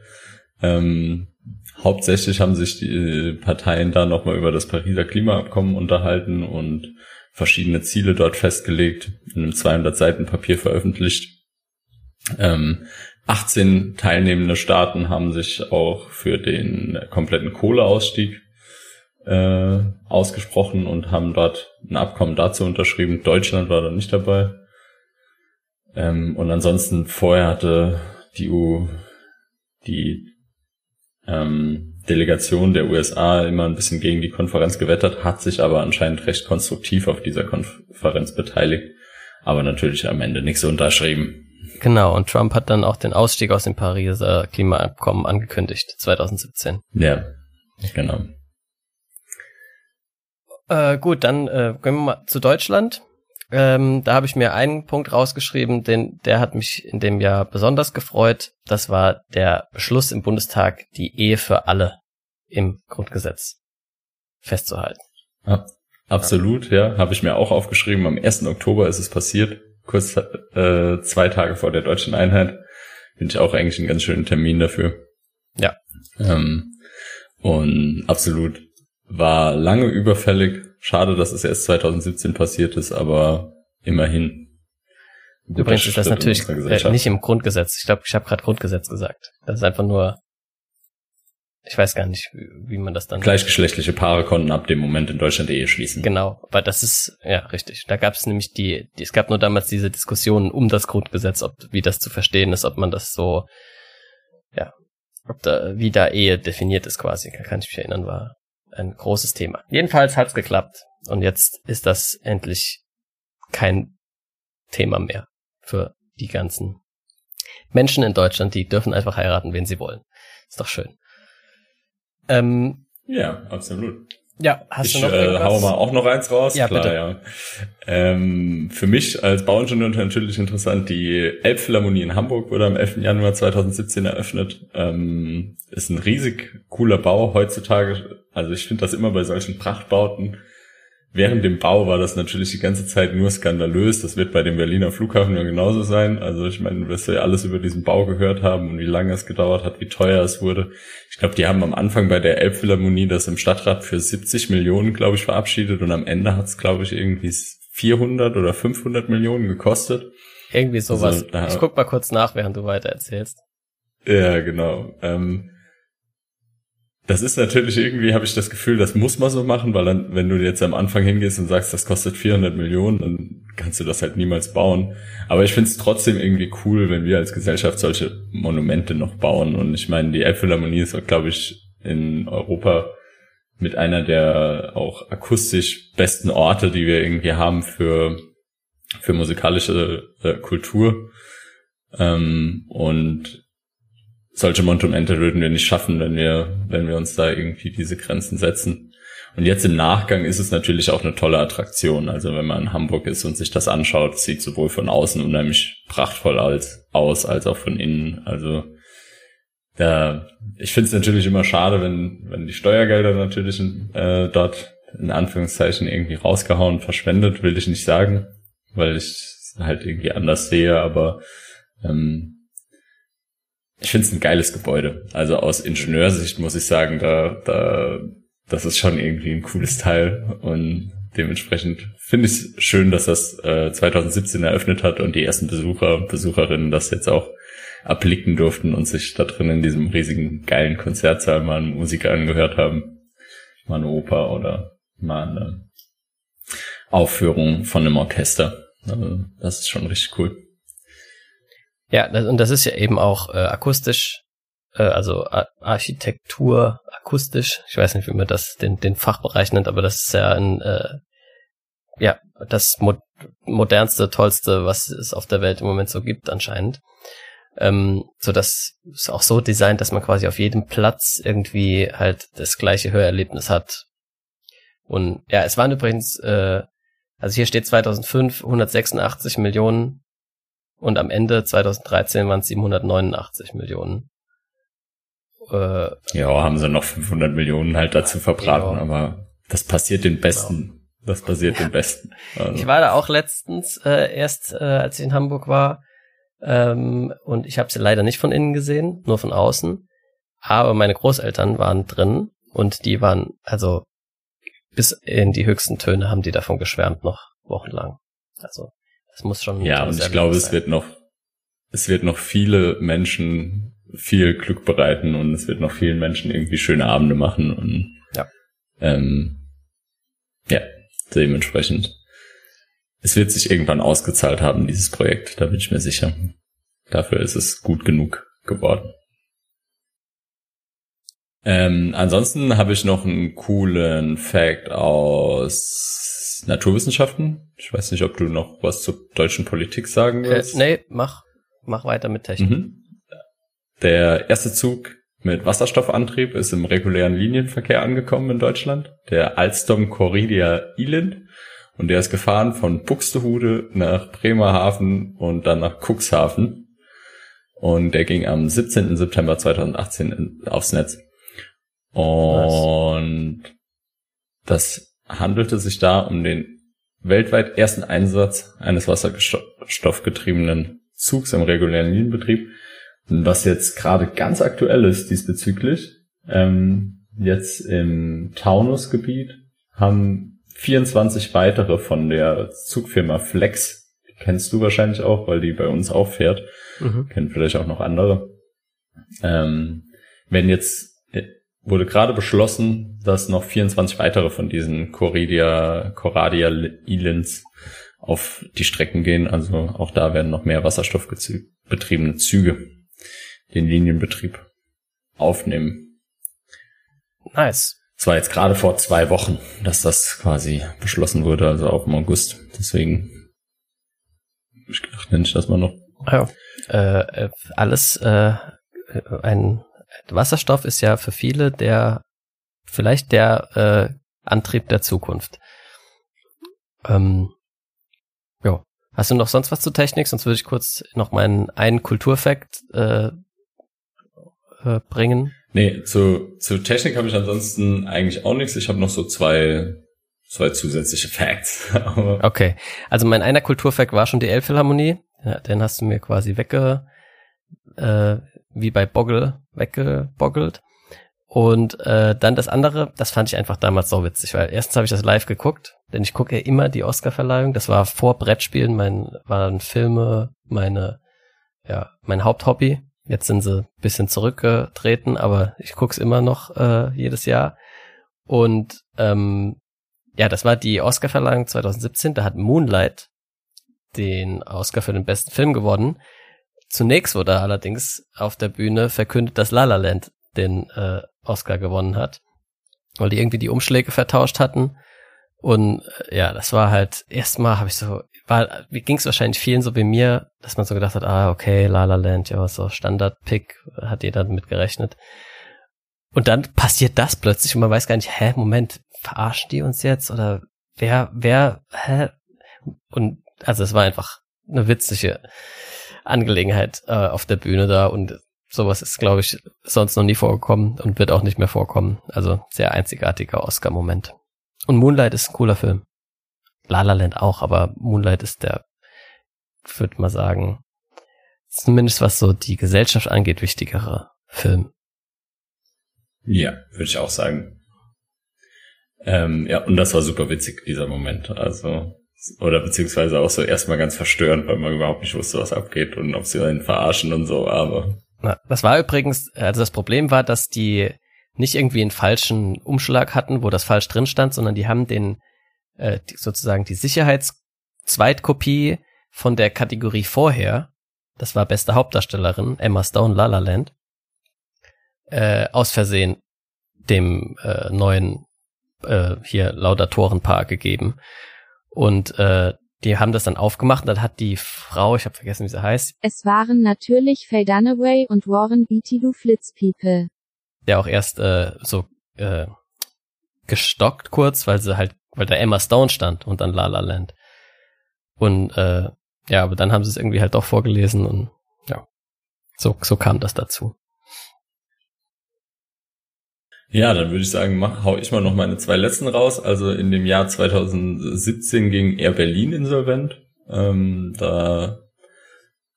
Ähm, hauptsächlich haben sich die Parteien da nochmal über das Pariser Klimaabkommen unterhalten und verschiedene Ziele dort festgelegt, in einem 200 Seiten Papier veröffentlicht. Ähm, 18 teilnehmende Staaten haben sich auch für den kompletten Kohleausstieg äh, ausgesprochen und haben dort ein Abkommen dazu unterschrieben. Deutschland war da nicht dabei. Ähm, und ansonsten vorher hatte die EU die ähm, Delegation der USA immer ein bisschen gegen die Konferenz gewettert, hat sich aber anscheinend recht konstruktiv auf dieser Konferenz beteiligt, aber natürlich am Ende nichts unterschrieben. Genau, und Trump hat dann auch den Ausstieg aus dem Pariser Klimaabkommen angekündigt, 2017. Ja, genau. Äh, gut, dann äh, gehen wir mal zu Deutschland. Ähm, da habe ich mir einen Punkt rausgeschrieben, den, der hat mich in dem Jahr besonders gefreut. Das war der Beschluss im Bundestag, die Ehe für alle im Grundgesetz festzuhalten. Ja, absolut, ja, habe ich mir auch aufgeschrieben. Am 1. Oktober ist es passiert, kurz äh, zwei Tage vor der deutschen Einheit. Finde ich auch eigentlich einen ganz schönen Termin dafür. Ja. Ähm, und absolut war lange überfällig, Schade, dass es erst 2017 passiert ist, aber immerhin. Übrigens ist das natürlich äh, nicht im Grundgesetz. Ich glaube, ich habe gerade Grundgesetz gesagt. Das ist einfach nur, ich weiß gar nicht, wie, man das dann. Gleichgeschlechtliche Paare konnten ab dem Moment in Deutschland Ehe schließen. Genau, aber das ist ja richtig. Da gab es nämlich die, die, es gab nur damals diese Diskussionen um das Grundgesetz, ob wie das zu verstehen ist, ob man das so, ja, ob da wie da Ehe definiert ist quasi. Kann ich mich erinnern, war ein großes Thema. Jedenfalls hat's geklappt und jetzt ist das endlich kein Thema mehr für die ganzen Menschen in Deutschland, die dürfen einfach heiraten, wen sie wollen. Ist doch schön. Ähm, ja, absolut. Ja, hast ich, du noch äh, hau mal auch noch eins raus. Ja, Klar, bitte. Ja. Ähm, für mich als Bauingenieur natürlich interessant, die Elbphilharmonie in Hamburg wurde am 11. Januar 2017 eröffnet. Ähm, ist ein riesig cooler Bau heutzutage. Also ich finde das immer bei solchen Prachtbauten während dem Bau war das natürlich die ganze Zeit nur skandalös. Das wird bei dem Berliner Flughafen ja genauso sein. Also ich meine, du wirst ja alles über diesen Bau gehört haben und wie lange es gedauert hat, wie teuer es wurde. Ich glaube, die haben am Anfang bei der Elbphilharmonie das im Stadtrat für 70 Millionen, glaube ich, verabschiedet und am Ende hat es, glaube ich, irgendwie 400 oder 500 Millionen gekostet. Irgendwie sowas. Also, ich guck mal kurz nach, während du weiter erzählst. Ja, genau. Ähm, das ist natürlich irgendwie, habe ich das Gefühl, das muss man so machen, weil dann, wenn du jetzt am Anfang hingehst und sagst, das kostet 400 Millionen, dann kannst du das halt niemals bauen. Aber ich finde es trotzdem irgendwie cool, wenn wir als Gesellschaft solche Monumente noch bauen. Und ich meine, die Elbphilharmonie ist, glaube ich, in Europa mit einer der auch akustisch besten Orte, die wir irgendwie haben für, für musikalische äh, Kultur. Ähm, und solche Monumente würden wir nicht schaffen, wenn wir, wenn wir uns da irgendwie diese Grenzen setzen. Und jetzt im Nachgang ist es natürlich auch eine tolle Attraktion. Also wenn man in Hamburg ist und sich das anschaut, sieht sowohl von außen unheimlich prachtvoll als, aus, als auch von innen. Also da, ich finde es natürlich immer schade, wenn, wenn die Steuergelder natürlich äh, dort in Anführungszeichen irgendwie rausgehauen, verschwendet, will ich nicht sagen, weil ich halt irgendwie anders sehe, aber ähm, ich finde es ein geiles Gebäude. Also aus Ingenieursicht muss ich sagen, da, da, das ist schon irgendwie ein cooles Teil und dementsprechend finde ich es schön, dass das äh, 2017 eröffnet hat und die ersten Besucher, Besucherinnen das jetzt auch erblicken durften und sich da drin in diesem riesigen geilen Konzertsaal mal eine Musik angehört haben. Mal eine Oper oder mal eine Aufführung von einem Orchester. Also das ist schon richtig cool. Ja, das, und das ist ja eben auch äh, akustisch, äh, also Ar Architektur akustisch. Ich weiß nicht, wie man das den, den Fachbereich nennt, aber das ist ja ein äh, ja das mo modernste, tollste, was es auf der Welt im Moment so gibt anscheinend. Ähm, so dass es auch so designt, dass man quasi auf jedem Platz irgendwie halt das gleiche Hörerlebnis hat. Und ja, es waren übrigens, äh, also hier steht 2005 186 Millionen und am Ende 2013 waren es 789 Millionen. Äh, ja, haben sie noch 500 Millionen halt dazu verbraten, ja. aber das passiert den Besten. Genau. Das passiert ja. den Besten. Also. Ich war da auch letztens äh, erst, äh, als ich in Hamburg war, ähm, und ich habe sie leider nicht von innen gesehen, nur von außen. Aber meine Großeltern waren drin und die waren, also bis in die höchsten Töne haben die davon geschwärmt noch wochenlang. Also das muss schon. Ja, und ich glaube, sein. es wird noch, es wird noch viele Menschen viel Glück bereiten und es wird noch vielen Menschen irgendwie schöne Abende machen und ja, ähm, ja dementsprechend. Es wird sich irgendwann ausgezahlt haben, dieses Projekt, da bin ich mir sicher. Dafür ist es gut genug geworden. Ähm, ansonsten habe ich noch einen coolen Fact aus Naturwissenschaften. Ich weiß nicht, ob du noch was zur deutschen Politik sagen äh, willst. Äh, nee, mach, mach weiter mit Technik. Mhm. Der erste Zug mit Wasserstoffantrieb ist im regulären Linienverkehr angekommen in Deutschland. Der Alstom Corridia Elend. Und der ist gefahren von Buxtehude nach Bremerhaven und dann nach Cuxhaven. Und der ging am 17. September 2018 aufs Netz. Und das handelte sich da um den weltweit ersten Einsatz eines wasserstoffgetriebenen Zugs im regulären Linienbetrieb. Und was jetzt gerade ganz aktuell ist diesbezüglich, ähm, jetzt im Taunusgebiet haben 24 weitere von der Zugfirma Flex, die kennst du wahrscheinlich auch, weil die bei uns auch fährt, mhm. kennen vielleicht auch noch andere, ähm, wenn jetzt wurde gerade beschlossen, dass noch 24 weitere von diesen Coradia, Coradia Islands auf die Strecken gehen. Also auch da werden noch mehr wasserstoffbetriebene Züge den Linienbetrieb aufnehmen. Nice. Es war jetzt gerade vor zwei Wochen, dass das quasi beschlossen wurde, also auch im August. Deswegen ich gedacht, nenne ich das mal noch. Ja, äh, äh alles äh, ein Wasserstoff ist ja für viele der, vielleicht der äh, Antrieb der Zukunft. Ähm, ja. Hast du noch sonst was zu Technik? Sonst würde ich kurz noch meinen einen Kulturfakt äh, äh, bringen. Nee, zu, zu Technik habe ich ansonsten eigentlich auch nichts. Ich habe noch so zwei, zwei zusätzliche Facts. okay, also mein einer Kulturfakt war schon die Elbphilharmonie. Ja, den hast du mir quasi wegge, äh, wie bei Boggle weggeboggelt. Und äh, dann das andere, das fand ich einfach damals so witzig, weil erstens habe ich das live geguckt, denn ich gucke ja immer die Oscarverleihung. Das war vor Brettspielen, mein waren Filme, meine ja mein Haupthobby. Jetzt sind sie bisschen zurückgetreten, aber ich guck's immer noch äh, jedes Jahr. Und ähm, ja, das war die Oscarverleihung 2017. Da hat Moonlight den Oscar für den besten Film gewonnen. Zunächst wurde allerdings auf der Bühne verkündet, dass La La Land den äh, Oscar gewonnen hat, weil die irgendwie die Umschläge vertauscht hatten. Und äh, ja, das war halt, erstmal habe ich so, war, ging es wahrscheinlich vielen so wie mir, dass man so gedacht hat, ah, okay, La La Land, ja, so Standard-Pick, hat jeder damit gerechnet. Und dann passiert das plötzlich und man weiß gar nicht, hä, Moment, verarschen die uns jetzt? Oder wer, wer, hä? Und also es war einfach eine witzige Angelegenheit äh, auf der Bühne da und sowas ist, glaube ich, sonst noch nie vorgekommen und wird auch nicht mehr vorkommen. Also sehr einzigartiger Oscar-Moment. Und Moonlight ist ein cooler Film. La La Land auch, aber Moonlight ist der, würde mal sagen, zumindest was so die Gesellschaft angeht, wichtigere Film. Ja, würde ich auch sagen. Ähm, ja, und das war super witzig, dieser Moment. Also oder beziehungsweise auch so erstmal ganz verstörend, weil man überhaupt nicht wusste, was abgeht und ob sie einen verarschen und so, aber. Das war übrigens, also das Problem war, dass die nicht irgendwie einen falschen Umschlag hatten, wo das falsch drin stand, sondern die haben den, äh, sozusagen die Sicherheitszweitkopie von der Kategorie vorher, das war beste Hauptdarstellerin, Emma Stone, La La Land, äh, aus Versehen dem äh, neuen äh, hier Laudatorenpaar gegeben. Und äh, die haben das dann aufgemacht und dann hat die Frau, ich habe vergessen, wie sie heißt. Es waren natürlich Faye Dunaway und Warren Beatty du Flitzpiepe. Der auch erst äh, so äh, gestockt kurz, weil sie halt, weil da Emma Stone stand und dann La La Land. Und äh, ja, aber dann haben sie es irgendwie halt doch vorgelesen und ja, so, so kam das dazu. Ja, dann würde ich sagen, mach, hau ich mal noch meine zwei letzten raus. Also in dem Jahr 2017 ging Air Berlin insolvent. Ähm, da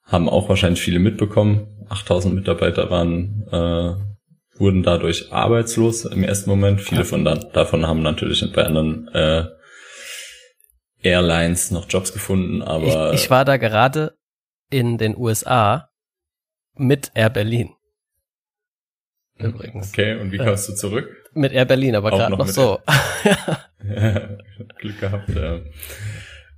haben auch wahrscheinlich viele mitbekommen. 8000 Mitarbeiter waren äh, wurden dadurch arbeitslos im ersten Moment. Viele von da, davon haben natürlich bei anderen äh, Airlines noch Jobs gefunden, aber ich, ich war da gerade in den USA mit Air Berlin. Übrigens. Okay, und wie kamst du zurück? Mit Air Berlin, aber gerade noch, noch so. Glück gehabt, ja.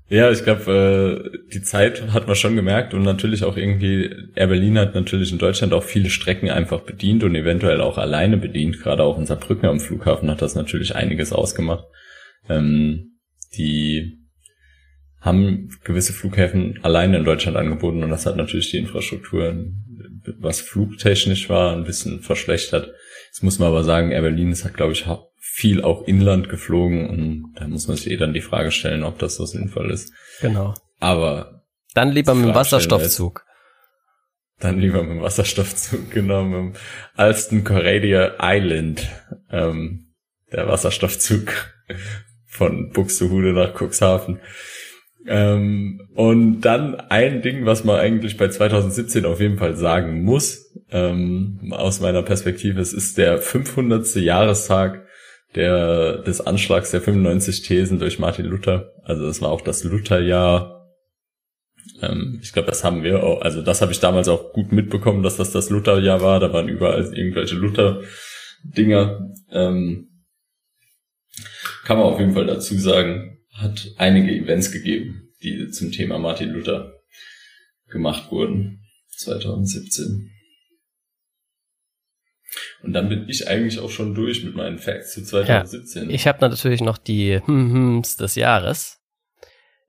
Ja, ich glaube, äh, die Zeit hat man schon gemerkt und natürlich auch irgendwie, Air Berlin hat natürlich in Deutschland auch viele Strecken einfach bedient und eventuell auch alleine bedient. Gerade auch in Saarbrücken am Flughafen hat das natürlich einiges ausgemacht. Ähm, die haben gewisse Flughäfen alleine in Deutschland angeboten und das hat natürlich die Infrastruktur, was flugtechnisch war, ein bisschen verschlechtert. Jetzt muss man aber sagen, Air Berlin ist hat, glaube ich, viel auch Inland geflogen und da muss man sich eh dann die Frage stellen, ob das so sinnvoll ist. Genau. Aber dann lieber mit dem Wasserstoffzug. Dann lieber mit dem Wasserstoffzug, genau, mit dem Alston Coradia Island, ähm, der Wasserstoffzug von Buxtehude nach Cuxhaven. Ähm, und dann ein Ding, was man eigentlich bei 2017 auf jeden Fall sagen muss, ähm, aus meiner Perspektive, es ist der 500. Jahrestag der, des Anschlags der 95 Thesen durch Martin Luther. Also es war auch das Lutherjahr. Ähm, ich glaube, das haben wir auch, also das habe ich damals auch gut mitbekommen, dass das das Lutherjahr war. Da waren überall irgendwelche Luther-Dinger. Ähm, kann man auf jeden Fall dazu sagen hat einige Events gegeben, die zum Thema Martin Luther gemacht wurden 2017. Und dann bin ich eigentlich auch schon durch mit meinen Facts zu 2017. Ja, ich habe natürlich noch die Hm-Hms des Jahres.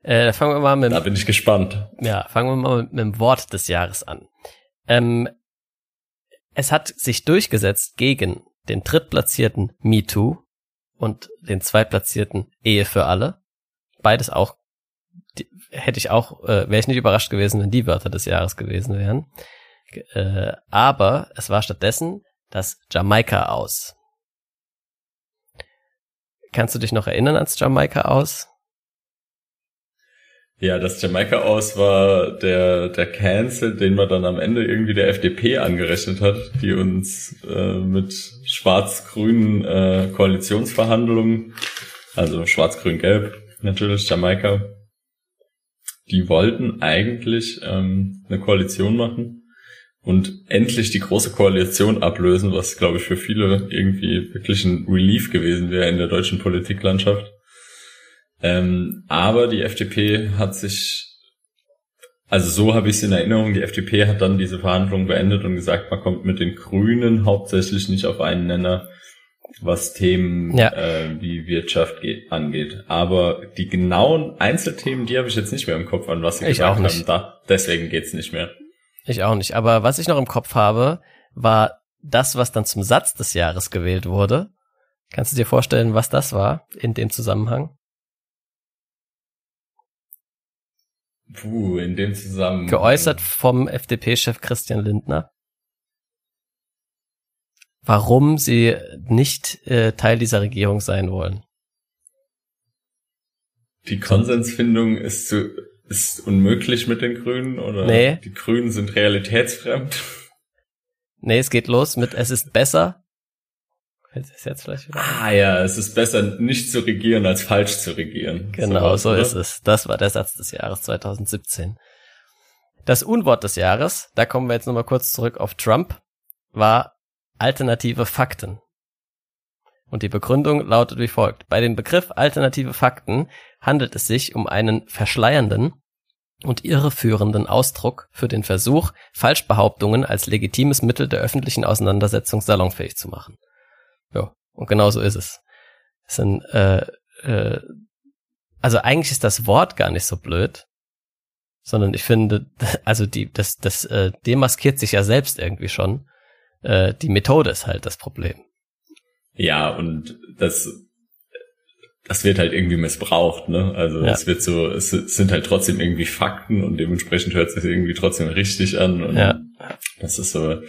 Äh, fangen wir mal mit. Da bin ich gespannt. Ja, fangen wir mal mit, mit dem Wort des Jahres an. Ähm, es hat sich durchgesetzt gegen den drittplatzierten MeToo und den zweitplatzierten Ehe für alle beides auch, die, hätte ich auch, äh, wäre ich nicht überrascht gewesen, wenn die Wörter des Jahres gewesen wären. Äh, aber es war stattdessen das Jamaika aus. Kannst du dich noch erinnern ans Jamaika aus? Ja, das Jamaika aus war der, der Cancel, den man dann am Ende irgendwie der FDP angerechnet hat, die uns äh, mit schwarz-grünen äh, Koalitionsverhandlungen, also schwarz-grün-gelb, natürlich Jamaika, die wollten eigentlich ähm, eine Koalition machen und endlich die große Koalition ablösen, was, glaube ich, für viele irgendwie wirklich ein Relief gewesen wäre in der deutschen Politiklandschaft. Ähm, aber die FDP hat sich, also so habe ich es in Erinnerung, die FDP hat dann diese Verhandlungen beendet und gesagt, man kommt mit den Grünen hauptsächlich nicht auf einen Nenner was Themen ja. äh, wie Wirtschaft geht, angeht. Aber die genauen Einzelthemen, die habe ich jetzt nicht mehr im Kopf, an was sie ich gesagt haben. Da, deswegen geht's nicht mehr. Ich auch nicht. Aber was ich noch im Kopf habe, war das, was dann zum Satz des Jahres gewählt wurde. Kannst du dir vorstellen, was das war in dem Zusammenhang? Puh, in dem Zusammenhang. Geäußert vom FDP-Chef Christian Lindner warum sie nicht äh, Teil dieser Regierung sein wollen. Die Konsensfindung ist zu, ist unmöglich mit den Grünen oder nee. die Grünen sind realitätsfremd. Nee, es geht los mit es ist besser. Es jetzt vielleicht wieder ah ja, es ist besser nicht zu regieren als falsch zu regieren. Genau, so, so ist es. Das war der Satz des Jahres 2017. Das Unwort des Jahres, da kommen wir jetzt nochmal kurz zurück auf Trump, war alternative Fakten. Und die Begründung lautet wie folgt. Bei dem Begriff alternative Fakten handelt es sich um einen verschleiernden und irreführenden Ausdruck für den Versuch, Falschbehauptungen als legitimes Mittel der öffentlichen Auseinandersetzung salonfähig zu machen. Ja, und genau so ist es. es sind, äh, äh, also eigentlich ist das Wort gar nicht so blöd, sondern ich finde, also die, das, das äh, demaskiert sich ja selbst irgendwie schon äh, die Methode ist halt das Problem. Ja, und das, das wird halt irgendwie missbraucht, ne? Also ja. es wird so, es sind halt trotzdem irgendwie Fakten und dementsprechend hört es sich irgendwie trotzdem richtig an. Und ja. das ist so,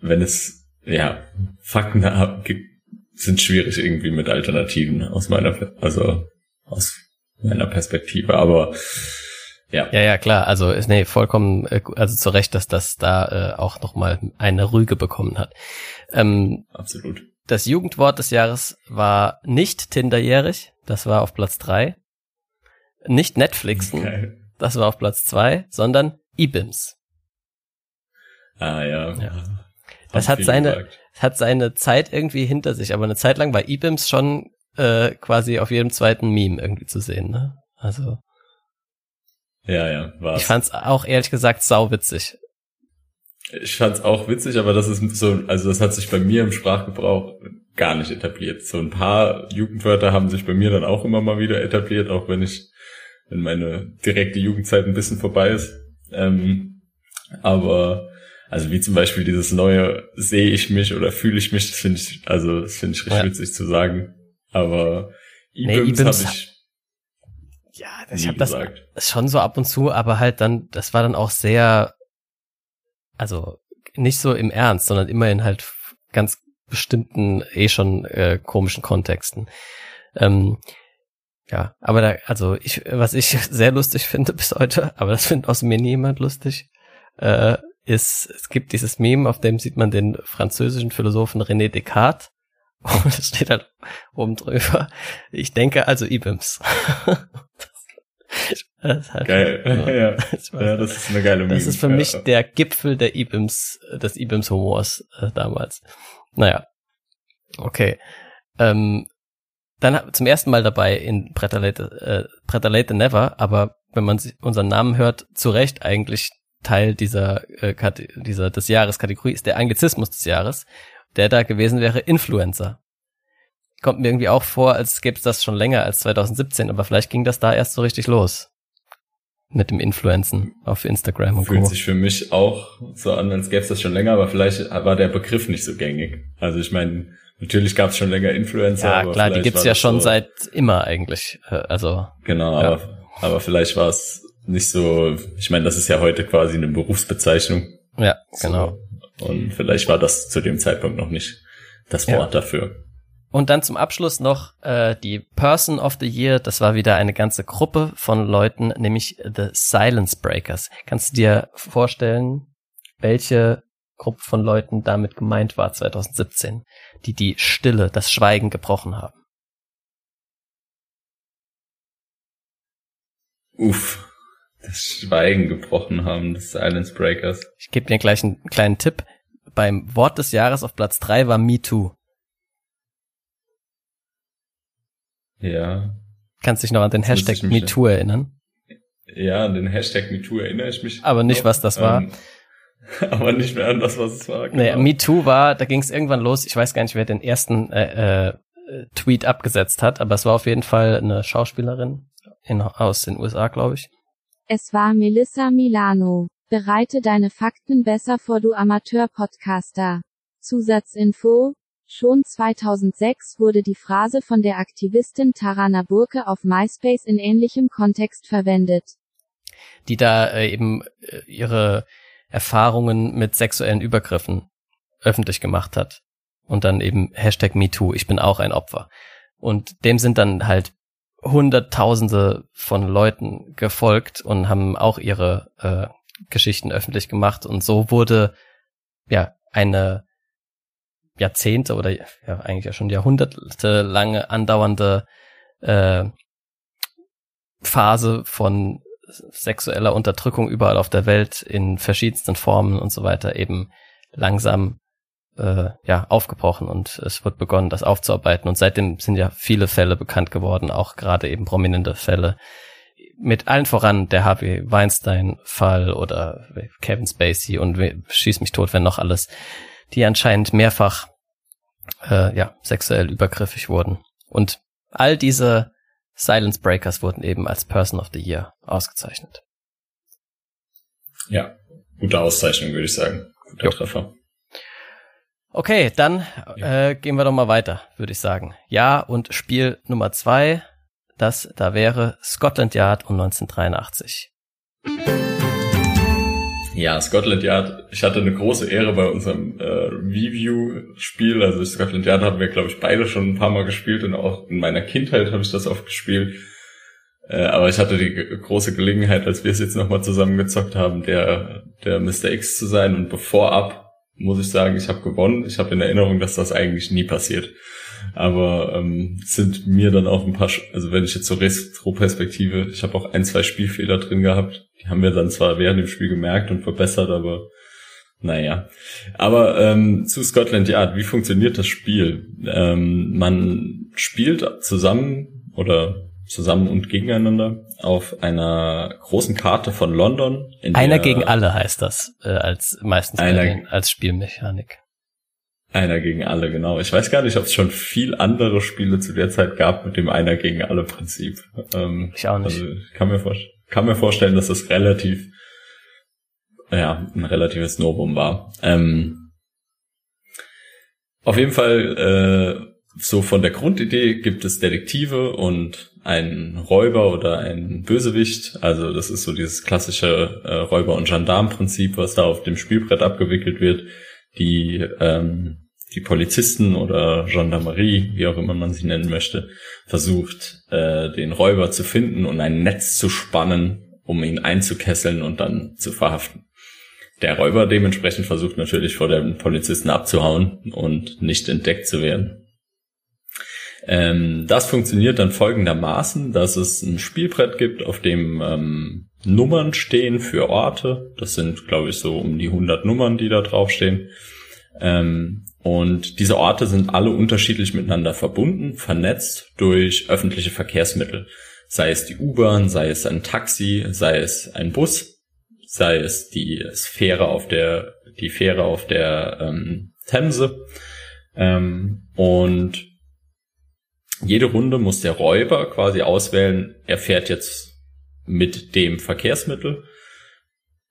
wenn es, ja, Fakten gibt, sind schwierig irgendwie mit Alternativen aus meiner, also aus meiner Perspektive. Aber Ja. Ja, ja, klar. Also ist nee, vollkommen, äh, also zu Recht, dass das da äh, auch nochmal eine Rüge bekommen hat. Ähm, Absolut. Das Jugendwort des Jahres war nicht Tinderjährig, das war auf Platz drei. Nicht Netflixen, okay. das war auf Platz zwei, sondern IBIMS. Ah ja. ja. Das hat seine, hat seine Zeit irgendwie hinter sich, aber eine Zeit lang war IBIMS schon äh, quasi auf jedem zweiten Meme irgendwie zu sehen, ne? Also. Ja, ja, war's. Ich fand's auch ehrlich gesagt sauwitzig. Ich fand's auch witzig, aber das ist so, also das hat sich bei mir im Sprachgebrauch gar nicht etabliert. So ein paar Jugendwörter haben sich bei mir dann auch immer mal wieder etabliert, auch wenn ich, wenn meine direkte Jugendzeit ein bisschen vorbei ist. Ähm, aber also wie zum Beispiel dieses neue sehe ich mich oder fühle ich mich, das finde ich, also das finde ich richtig ja. witzig zu sagen. Aber E-Bims nee, habe ich ich habe das schon so ab und zu, aber halt dann, das war dann auch sehr, also nicht so im Ernst, sondern immer in halt ganz bestimmten, eh schon äh, komischen Kontexten. Ähm, ja, aber da, also ich, was ich sehr lustig finde bis heute, aber das findet aus mir niemand lustig, äh, ist, es gibt dieses Meme, auf dem sieht man den französischen Philosophen René Descartes. Und es steht halt oben drüber. Ich denke also Ibims. Halt Geil. Ja. ja, das ist eine geile Meme. Das ist für mich der Gipfel der Ibims, des Ibims Humors äh, damals. Naja. Okay. Ähm, dann zum ersten Mal dabei in Pretalate, äh, Pretalate Never, aber wenn man unseren Namen hört, zu Recht eigentlich Teil dieser, äh, dieser des Jahreskategorie ist der Anglizismus des Jahres, der da gewesen wäre Influencer. Kommt mir irgendwie auch vor, als gäbe es das schon länger als 2017, aber vielleicht ging das da erst so richtig los. Mit dem Influenzen auf Instagram und Fühlt Co. sich für mich auch so an, als gäbe es das schon länger, aber vielleicht war der Begriff nicht so gängig. Also ich meine, natürlich gab es schon länger Influencer. Ja, klar, die gibt's ja schon so seit immer eigentlich. Äh, also Genau, ja. aber, aber vielleicht war es nicht so, ich meine, das ist ja heute quasi eine Berufsbezeichnung. Ja, genau. So. Und vielleicht war das zu dem Zeitpunkt noch nicht das Wort ja. dafür. Und dann zum Abschluss noch äh, die Person of the Year. Das war wieder eine ganze Gruppe von Leuten, nämlich The Silence Breakers. Kannst du dir vorstellen, welche Gruppe von Leuten damit gemeint war 2017, die die Stille, das Schweigen gebrochen haben? Uff das Schweigen gebrochen haben, des Silence Breakers. Ich gebe dir gleich einen kleinen Tipp. Beim Wort des Jahres auf Platz drei war Me Too. Ja. Kannst dich noch an den Hashtag MeToo erinnern? Ja, an den Hashtag MeToo erinnere ich mich. Aber nicht, noch, was das war. Ähm, aber nicht mehr an das, was es war. Genau. Nee, MeToo war, da ging es irgendwann los. Ich weiß gar nicht, wer den ersten äh, äh, Tweet abgesetzt hat, aber es war auf jeden Fall eine Schauspielerin in, aus den USA, glaube ich. Es war Melissa Milano. Bereite deine Fakten besser vor, du Amateur-Podcaster. Zusatzinfo. Schon 2006 wurde die Phrase von der Aktivistin Tarana Burke auf MySpace in ähnlichem Kontext verwendet. Die da äh, eben äh, ihre Erfahrungen mit sexuellen Übergriffen öffentlich gemacht hat. Und dann eben Hashtag MeToo, ich bin auch ein Opfer. Und dem sind dann halt Hunderttausende von Leuten gefolgt und haben auch ihre äh, Geschichten öffentlich gemacht. Und so wurde ja eine Jahrzehnte oder ja eigentlich ja schon Jahrhunderte lange andauernde äh, Phase von sexueller Unterdrückung überall auf der Welt in verschiedensten Formen und so weiter eben langsam äh, ja aufgebrochen und es wird begonnen, das aufzuarbeiten. Und seitdem sind ja viele Fälle bekannt geworden, auch gerade eben prominente Fälle. Mit allen voran der Harvey Weinstein-Fall oder Kevin Spacey und schieß mich tot, wenn noch alles, die anscheinend mehrfach äh, ja sexuell übergriffig wurden. Und all diese Silence Breakers wurden eben als Person of the Year ausgezeichnet. Ja, gute Auszeichnung, würde ich sagen. Guter Treffer. Okay, dann äh, gehen wir doch mal weiter, würde ich sagen. Ja, und Spiel Nummer zwei, das da wäre Scotland Yard um 1983. Ja, Scotland Yard, ich hatte eine große Ehre bei unserem äh, Review-Spiel. Also Scotland Yard haben wir, glaube ich, beide schon ein paar Mal gespielt und auch in meiner Kindheit habe ich das oft gespielt. Äh, aber ich hatte die große Gelegenheit, als wir es jetzt nochmal zusammengezockt haben, der, der Mr. X zu sein. Und bevor ab, muss ich sagen, ich habe gewonnen. Ich habe in Erinnerung, dass das eigentlich nie passiert. Aber ähm, sind mir dann auch ein paar, also wenn ich jetzt so Retro-Perspektive, ich habe auch ein, zwei Spielfehler drin gehabt. Die haben wir dann zwar während dem Spiel gemerkt und verbessert, aber naja. Aber ähm, zu Scotland Yard, wie funktioniert das Spiel? Ähm, man spielt zusammen oder zusammen und gegeneinander auf einer großen Karte von London. einer gegen alle heißt das äh, als meistens einer, den, als Spielmechanik. Einer gegen alle, genau. Ich weiß gar nicht, ob es schon viel andere Spiele zu der Zeit gab mit dem Einer gegen alle Prinzip. Ähm, ich auch nicht. Also ich kann mir, kann mir vorstellen, dass das relativ, ja, ein relatives Novum war. Ähm, auf jeden Fall, äh, so von der Grundidee gibt es Detektive und einen Räuber oder einen Bösewicht. Also das ist so dieses klassische äh, Räuber- und Gendarm-Prinzip, was da auf dem Spielbrett abgewickelt wird. Die, ähm, die Polizisten oder Gendarmerie, wie auch immer man sie nennen möchte, versucht, äh, den Räuber zu finden und ein Netz zu spannen, um ihn einzukesseln und dann zu verhaften. Der Räuber dementsprechend versucht natürlich vor den Polizisten abzuhauen und nicht entdeckt zu werden. Ähm, das funktioniert dann folgendermaßen, dass es ein Spielbrett gibt, auf dem ähm, Nummern stehen für Orte. Das sind, glaube ich, so um die 100 Nummern, die da draufstehen. Ähm, und diese Orte sind alle unterschiedlich miteinander verbunden, vernetzt durch öffentliche Verkehrsmittel. Sei es die U-Bahn, sei es ein Taxi, sei es ein Bus, sei es die Fähre auf der, die Fähre auf der ähm, Themse. Ähm, und jede Runde muss der Räuber quasi auswählen, er fährt jetzt mit dem Verkehrsmittel.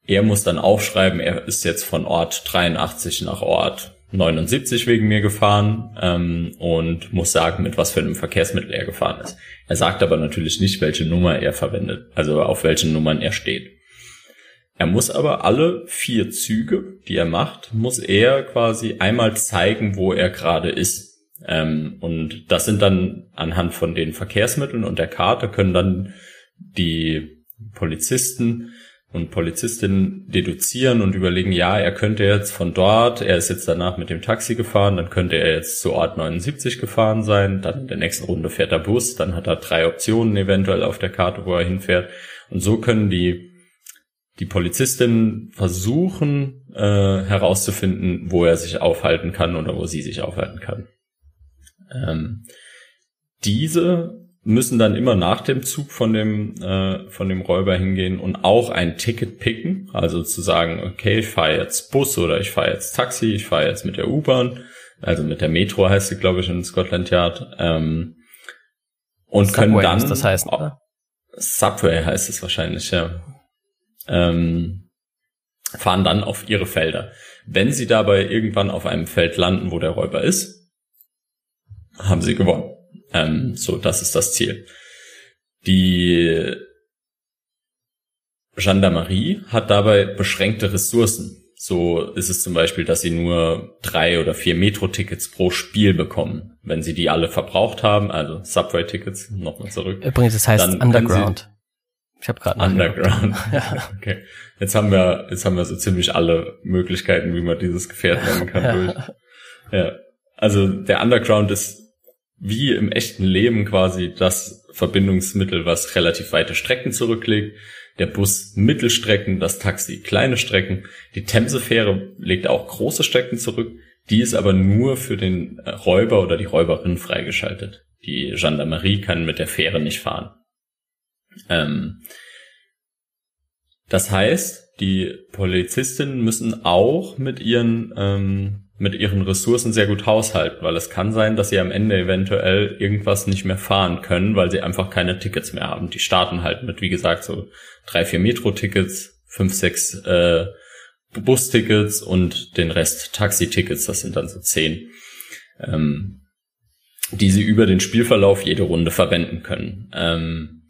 Er muss dann aufschreiben, er ist jetzt von Ort 83 nach Ort 79 wegen mir gefahren ähm, und muss sagen, mit was für einem Verkehrsmittel er gefahren ist. Er sagt aber natürlich nicht, welche Nummer er verwendet, also auf welchen Nummern er steht. Er muss aber alle vier Züge, die er macht, muss er quasi einmal zeigen, wo er gerade ist. Ähm, und das sind dann anhand von den Verkehrsmitteln und der Karte können dann die Polizisten und Polizistinnen deduzieren und überlegen, ja, er könnte jetzt von dort, er ist jetzt danach mit dem Taxi gefahren, dann könnte er jetzt zu Ort 79 gefahren sein, dann in der nächsten Runde fährt der Bus, dann hat er drei Optionen eventuell auf der Karte, wo er hinfährt. Und so können die, die Polizistinnen versuchen äh, herauszufinden, wo er sich aufhalten kann oder wo sie sich aufhalten kann. Ähm, diese müssen dann immer nach dem Zug von dem äh, von dem Räuber hingehen und auch ein Ticket picken, also zu sagen, okay, ich fahre jetzt Bus oder ich fahre jetzt Taxi, ich fahre jetzt mit der U-Bahn, also mit der Metro heißt sie, glaube ich, in Scotland Yard, ähm, und Subway können dann das heißt, oder? Subway heißt es wahrscheinlich, ja. Ähm, fahren dann auf ihre Felder. Wenn sie dabei irgendwann auf einem Feld landen, wo der Räuber ist, haben sie gewonnen. Ähm, so, das ist das Ziel. Die Gendarmerie hat dabei beschränkte Ressourcen. So ist es zum Beispiel, dass sie nur drei oder vier Metro-Tickets pro Spiel bekommen. Wenn sie die alle verbraucht haben, also Subway-Tickets, nochmal zurück. Übrigens, das heißt Underground. Ich habe gerade Underground. ja. Okay. Jetzt haben wir, jetzt haben wir so ziemlich alle Möglichkeiten, wie man dieses Gefährt nennen kann. durch. Ja. Also der Underground ist wie im echten Leben quasi das Verbindungsmittel, was relativ weite Strecken zurücklegt. Der Bus Mittelstrecken, das Taxi kleine Strecken. Die Themsefähre legt auch große Strecken zurück. Die ist aber nur für den Räuber oder die Räuberin freigeschaltet. Die Gendarmerie kann mit der Fähre nicht fahren. Ähm, das heißt, die Polizistinnen müssen auch mit ihren ähm, mit ihren Ressourcen sehr gut haushalten, weil es kann sein, dass sie am Ende eventuell irgendwas nicht mehr fahren können, weil sie einfach keine Tickets mehr haben. Die starten halt mit, wie gesagt, so drei, vier Metro-Tickets, fünf, sechs äh, Bus-Tickets und den Rest Taxi-Tickets, das sind dann so zehn, ähm, die sie über den Spielverlauf jede Runde verwenden können. Ähm,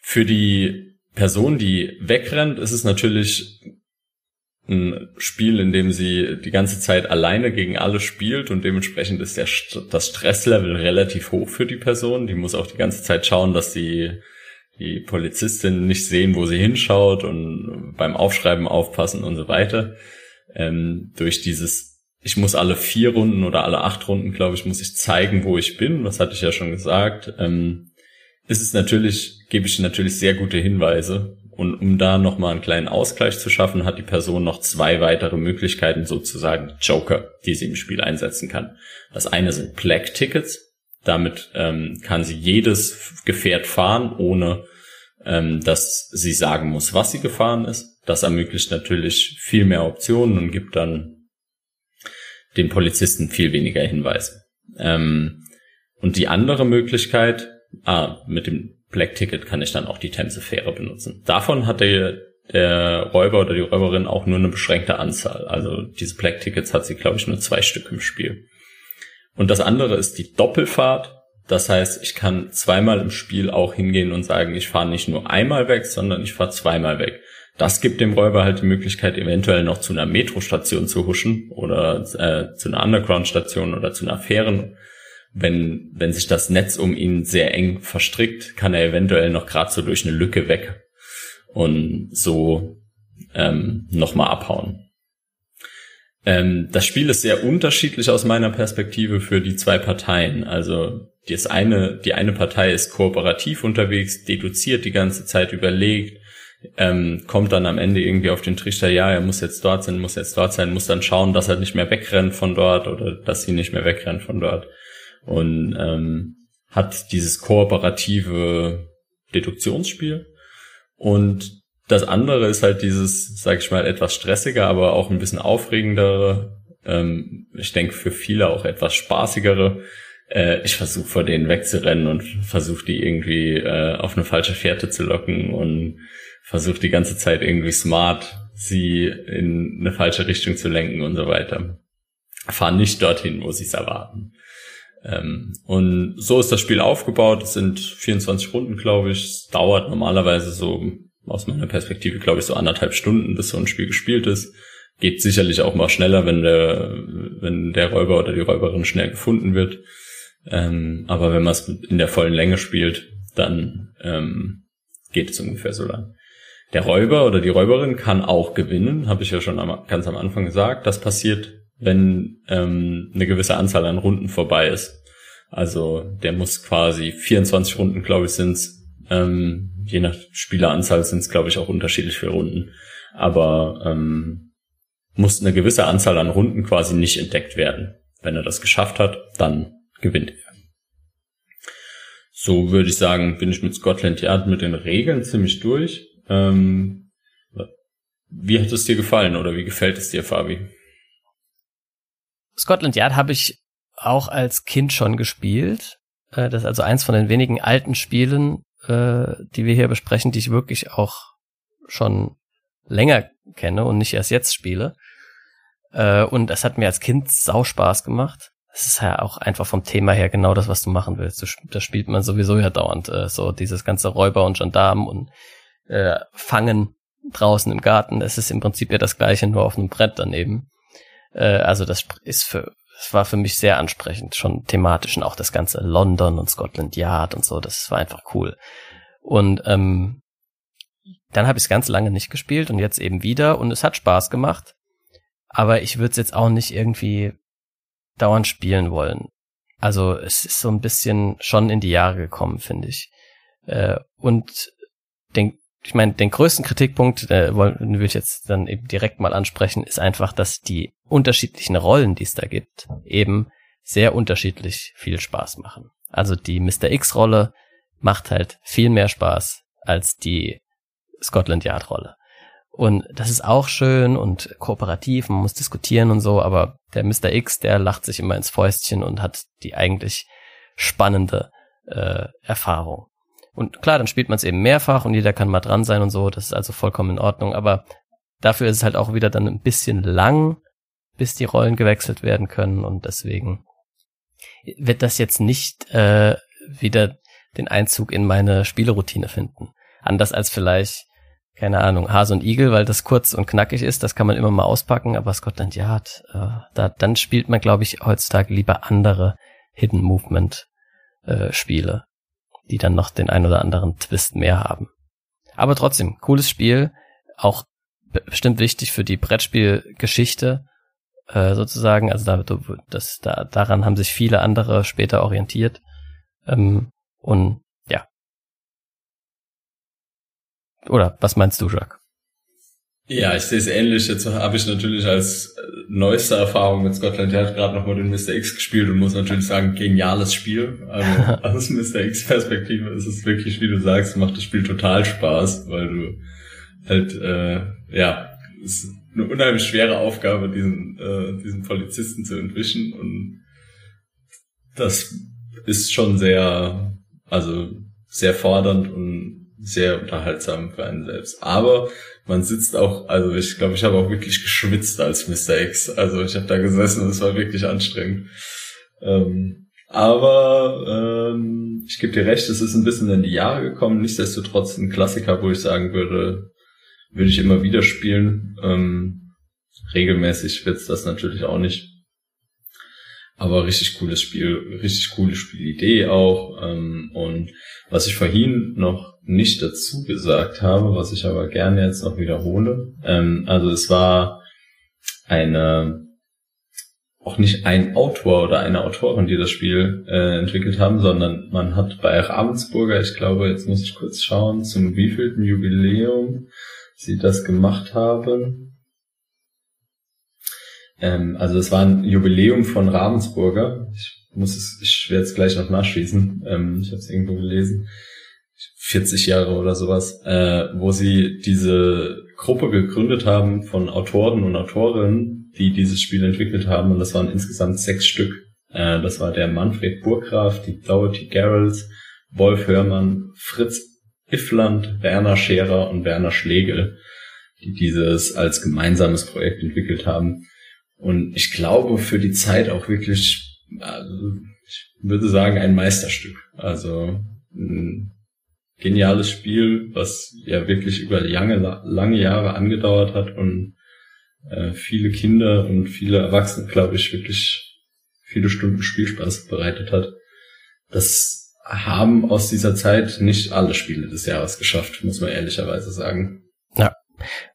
für die Person, die wegrennt, ist es natürlich ein Spiel, in dem sie die ganze Zeit alleine gegen alle spielt und dementsprechend ist der, das Stresslevel relativ hoch für die Person. Die muss auch die ganze Zeit schauen, dass die, die Polizistin nicht sehen, wo sie hinschaut und beim Aufschreiben aufpassen und so weiter. Ähm, durch dieses, ich muss alle vier Runden oder alle acht Runden, glaube ich, muss ich zeigen, wo ich bin. Was hatte ich ja schon gesagt. Ähm, ist es natürlich, gebe ich natürlich sehr gute Hinweise und um da nochmal einen kleinen Ausgleich zu schaffen, hat die Person noch zwei weitere Möglichkeiten, sozusagen Joker, die sie im Spiel einsetzen kann. Das eine sind Plague-Tickets. Damit ähm, kann sie jedes Gefährt fahren, ohne ähm, dass sie sagen muss, was sie gefahren ist. Das ermöglicht natürlich viel mehr Optionen und gibt dann den Polizisten viel weniger Hinweise. Ähm, und die andere Möglichkeit, ah, mit dem Black Ticket kann ich dann auch die Themse-Fähre benutzen. Davon hat der, Räuber oder die Räuberin auch nur eine beschränkte Anzahl. Also diese Black Tickets hat sie, glaube ich, nur zwei Stück im Spiel. Und das andere ist die Doppelfahrt. Das heißt, ich kann zweimal im Spiel auch hingehen und sagen, ich fahre nicht nur einmal weg, sondern ich fahre zweimal weg. Das gibt dem Räuber halt die Möglichkeit, eventuell noch zu einer Metrostation zu huschen oder äh, zu einer Underground-Station oder zu einer Fähren wenn, wenn sich das Netz um ihn sehr eng verstrickt, kann er eventuell noch gerade so durch eine Lücke weg und so ähm, nochmal abhauen. Ähm, das Spiel ist sehr unterschiedlich aus meiner Perspektive für die zwei Parteien. Also das eine, die eine Partei ist kooperativ unterwegs, deduziert die ganze Zeit, überlegt, ähm, kommt dann am Ende irgendwie auf den Trichter, ja, er muss jetzt dort sein, muss jetzt dort sein, muss dann schauen, dass er nicht mehr wegrennt von dort oder dass sie nicht mehr wegrennt von dort und ähm, hat dieses kooperative Deduktionsspiel. Und das andere ist halt dieses, sag ich mal, etwas stressiger, aber auch ein bisschen aufregendere, ähm, ich denke für viele auch etwas spaßigere. Äh, ich versuche vor denen wegzurennen und versuche die irgendwie äh, auf eine falsche Fährte zu locken und versuche die ganze Zeit irgendwie smart sie in eine falsche Richtung zu lenken und so weiter. Fahren nicht dorthin, wo sie es erwarten. Ähm, und so ist das Spiel aufgebaut. Es sind 24 Runden, glaube ich. Es dauert normalerweise so, aus meiner Perspektive, glaube ich, so anderthalb Stunden, bis so ein Spiel gespielt ist. Geht sicherlich auch mal schneller, wenn der, wenn der Räuber oder die Räuberin schnell gefunden wird. Ähm, aber wenn man es in der vollen Länge spielt, dann ähm, geht es ungefähr so lang. Der Räuber oder die Räuberin kann auch gewinnen, habe ich ja schon am, ganz am Anfang gesagt. Das passiert wenn ähm, eine gewisse Anzahl an Runden vorbei ist. Also der muss quasi 24 Runden, glaube ich, sind's. Ähm, je nach Spieleranzahl sind es, glaube ich, auch unterschiedlich viele Runden. Aber ähm, muss eine gewisse Anzahl an Runden quasi nicht entdeckt werden. Wenn er das geschafft hat, dann gewinnt er. So würde ich sagen, bin ich mit Scotland Yard mit den Regeln ziemlich durch. Ähm, wie hat es dir gefallen oder wie gefällt es dir, Fabi? Scotland Yard habe ich auch als Kind schon gespielt. Äh, das ist also eins von den wenigen alten Spielen, äh, die wir hier besprechen, die ich wirklich auch schon länger kenne und nicht erst jetzt spiele. Äh, und es hat mir als Kind sau Spaß gemacht. Es ist ja auch einfach vom Thema her genau das, was du machen willst. Das spielt man sowieso ja dauernd. So dieses ganze Räuber und Gendarmen und Fangen draußen im Garten. Es ist im Prinzip ja das gleiche, nur auf einem Brett daneben. Äh, also das ist für, das war für mich sehr ansprechend, schon thematisch und auch das ganze London und Scotland Yard und so, das war einfach cool. Und ähm, dann habe ich es ganz lange nicht gespielt und jetzt eben wieder und es hat Spaß gemacht. Aber ich würde es jetzt auch nicht irgendwie dauernd spielen wollen. Also es ist so ein bisschen schon in die Jahre gekommen, finde ich. Äh, und den, ich meine, den größten Kritikpunkt, äh, will ich jetzt dann eben direkt mal ansprechen, ist einfach, dass die unterschiedlichen Rollen, die es da gibt, eben sehr unterschiedlich viel Spaß machen. Also die Mr. X-Rolle macht halt viel mehr Spaß als die Scotland Yard-Rolle. Und das ist auch schön und kooperativ, man muss diskutieren und so, aber der Mr. X, der lacht sich immer ins Fäustchen und hat die eigentlich spannende äh, Erfahrung. Und klar, dann spielt man es eben mehrfach und jeder kann mal dran sein und so, das ist also vollkommen in Ordnung, aber dafür ist es halt auch wieder dann ein bisschen lang, bis die Rollen gewechselt werden können. Und deswegen wird das jetzt nicht äh, wieder den Einzug in meine Spieleroutine finden. Anders als vielleicht, keine Ahnung, Hase und Igel, weil das kurz und knackig ist, das kann man immer mal auspacken, aber Scotland Yard, äh, da, dann spielt man, glaube ich, heutzutage lieber andere Hidden Movement äh, Spiele, die dann noch den ein oder anderen Twist mehr haben. Aber trotzdem, cooles Spiel, auch bestimmt wichtig für die Brettspielgeschichte äh, sozusagen. Also da, das, da, daran haben sich viele andere später orientiert. Ähm, und ja. Oder was meinst du, Jacques? Ja, ich sehe es ähnlich. Jetzt habe ich natürlich als äh, neueste Erfahrung mit Scotland Yard gerade nochmal den Mr. X gespielt und muss natürlich sagen, geniales Spiel. Also aus Mr. X Perspektive ist es wirklich, wie du sagst, macht das Spiel total Spaß, weil du halt, äh, ja, es ist eine unheimlich schwere Aufgabe, diesen, äh, diesen Polizisten zu entwischen und das ist schon sehr, also sehr fordernd und sehr unterhaltsam für einen selbst. Aber man sitzt auch, also ich glaube, ich habe auch wirklich geschwitzt als Mr. X. Also ich habe da gesessen und es war wirklich anstrengend. Ähm, aber ähm, ich gebe dir recht, es ist ein bisschen in die Jahre gekommen. Nichtsdestotrotz ein Klassiker, wo ich sagen würde, würde ich immer wieder spielen. Ähm, regelmäßig wird's das natürlich auch nicht. Aber richtig cooles Spiel, richtig coole Spielidee auch. Ähm, und was ich vorhin noch nicht dazu gesagt habe, was ich aber gerne jetzt noch wiederhole. Ähm, also es war eine, auch nicht ein Autor oder eine Autorin, die das Spiel äh, entwickelt haben, sondern man hat bei Ravensburger, ich glaube, jetzt muss ich kurz schauen, zum wievielten Jubiläum sie das gemacht haben. Ähm, also es war ein Jubiläum von Ravensburger. Ich muss es, ich werde es gleich noch nachschließen. Ähm, ich habe es irgendwo gelesen. 40 Jahre oder sowas, äh, wo sie diese Gruppe gegründet haben von Autoren und Autorinnen, die dieses Spiel entwickelt haben. Und das waren insgesamt sechs Stück. Äh, das war der Manfred Burggraf, die Dorothy Gerrels, Wolf Hörmann, Fritz Iffland, Werner Scherer und Werner Schlegel, die dieses als gemeinsames Projekt entwickelt haben. Und ich glaube für die Zeit auch wirklich, also ich würde sagen, ein Meisterstück. Also ein geniales Spiel, was ja wirklich über lange, lange Jahre angedauert hat und äh, viele Kinder und viele Erwachsene, glaube ich, wirklich viele Stunden Spielspaß bereitet hat. Das haben aus dieser Zeit nicht alle Spiele des Jahres geschafft, muss man ehrlicherweise sagen. Ja.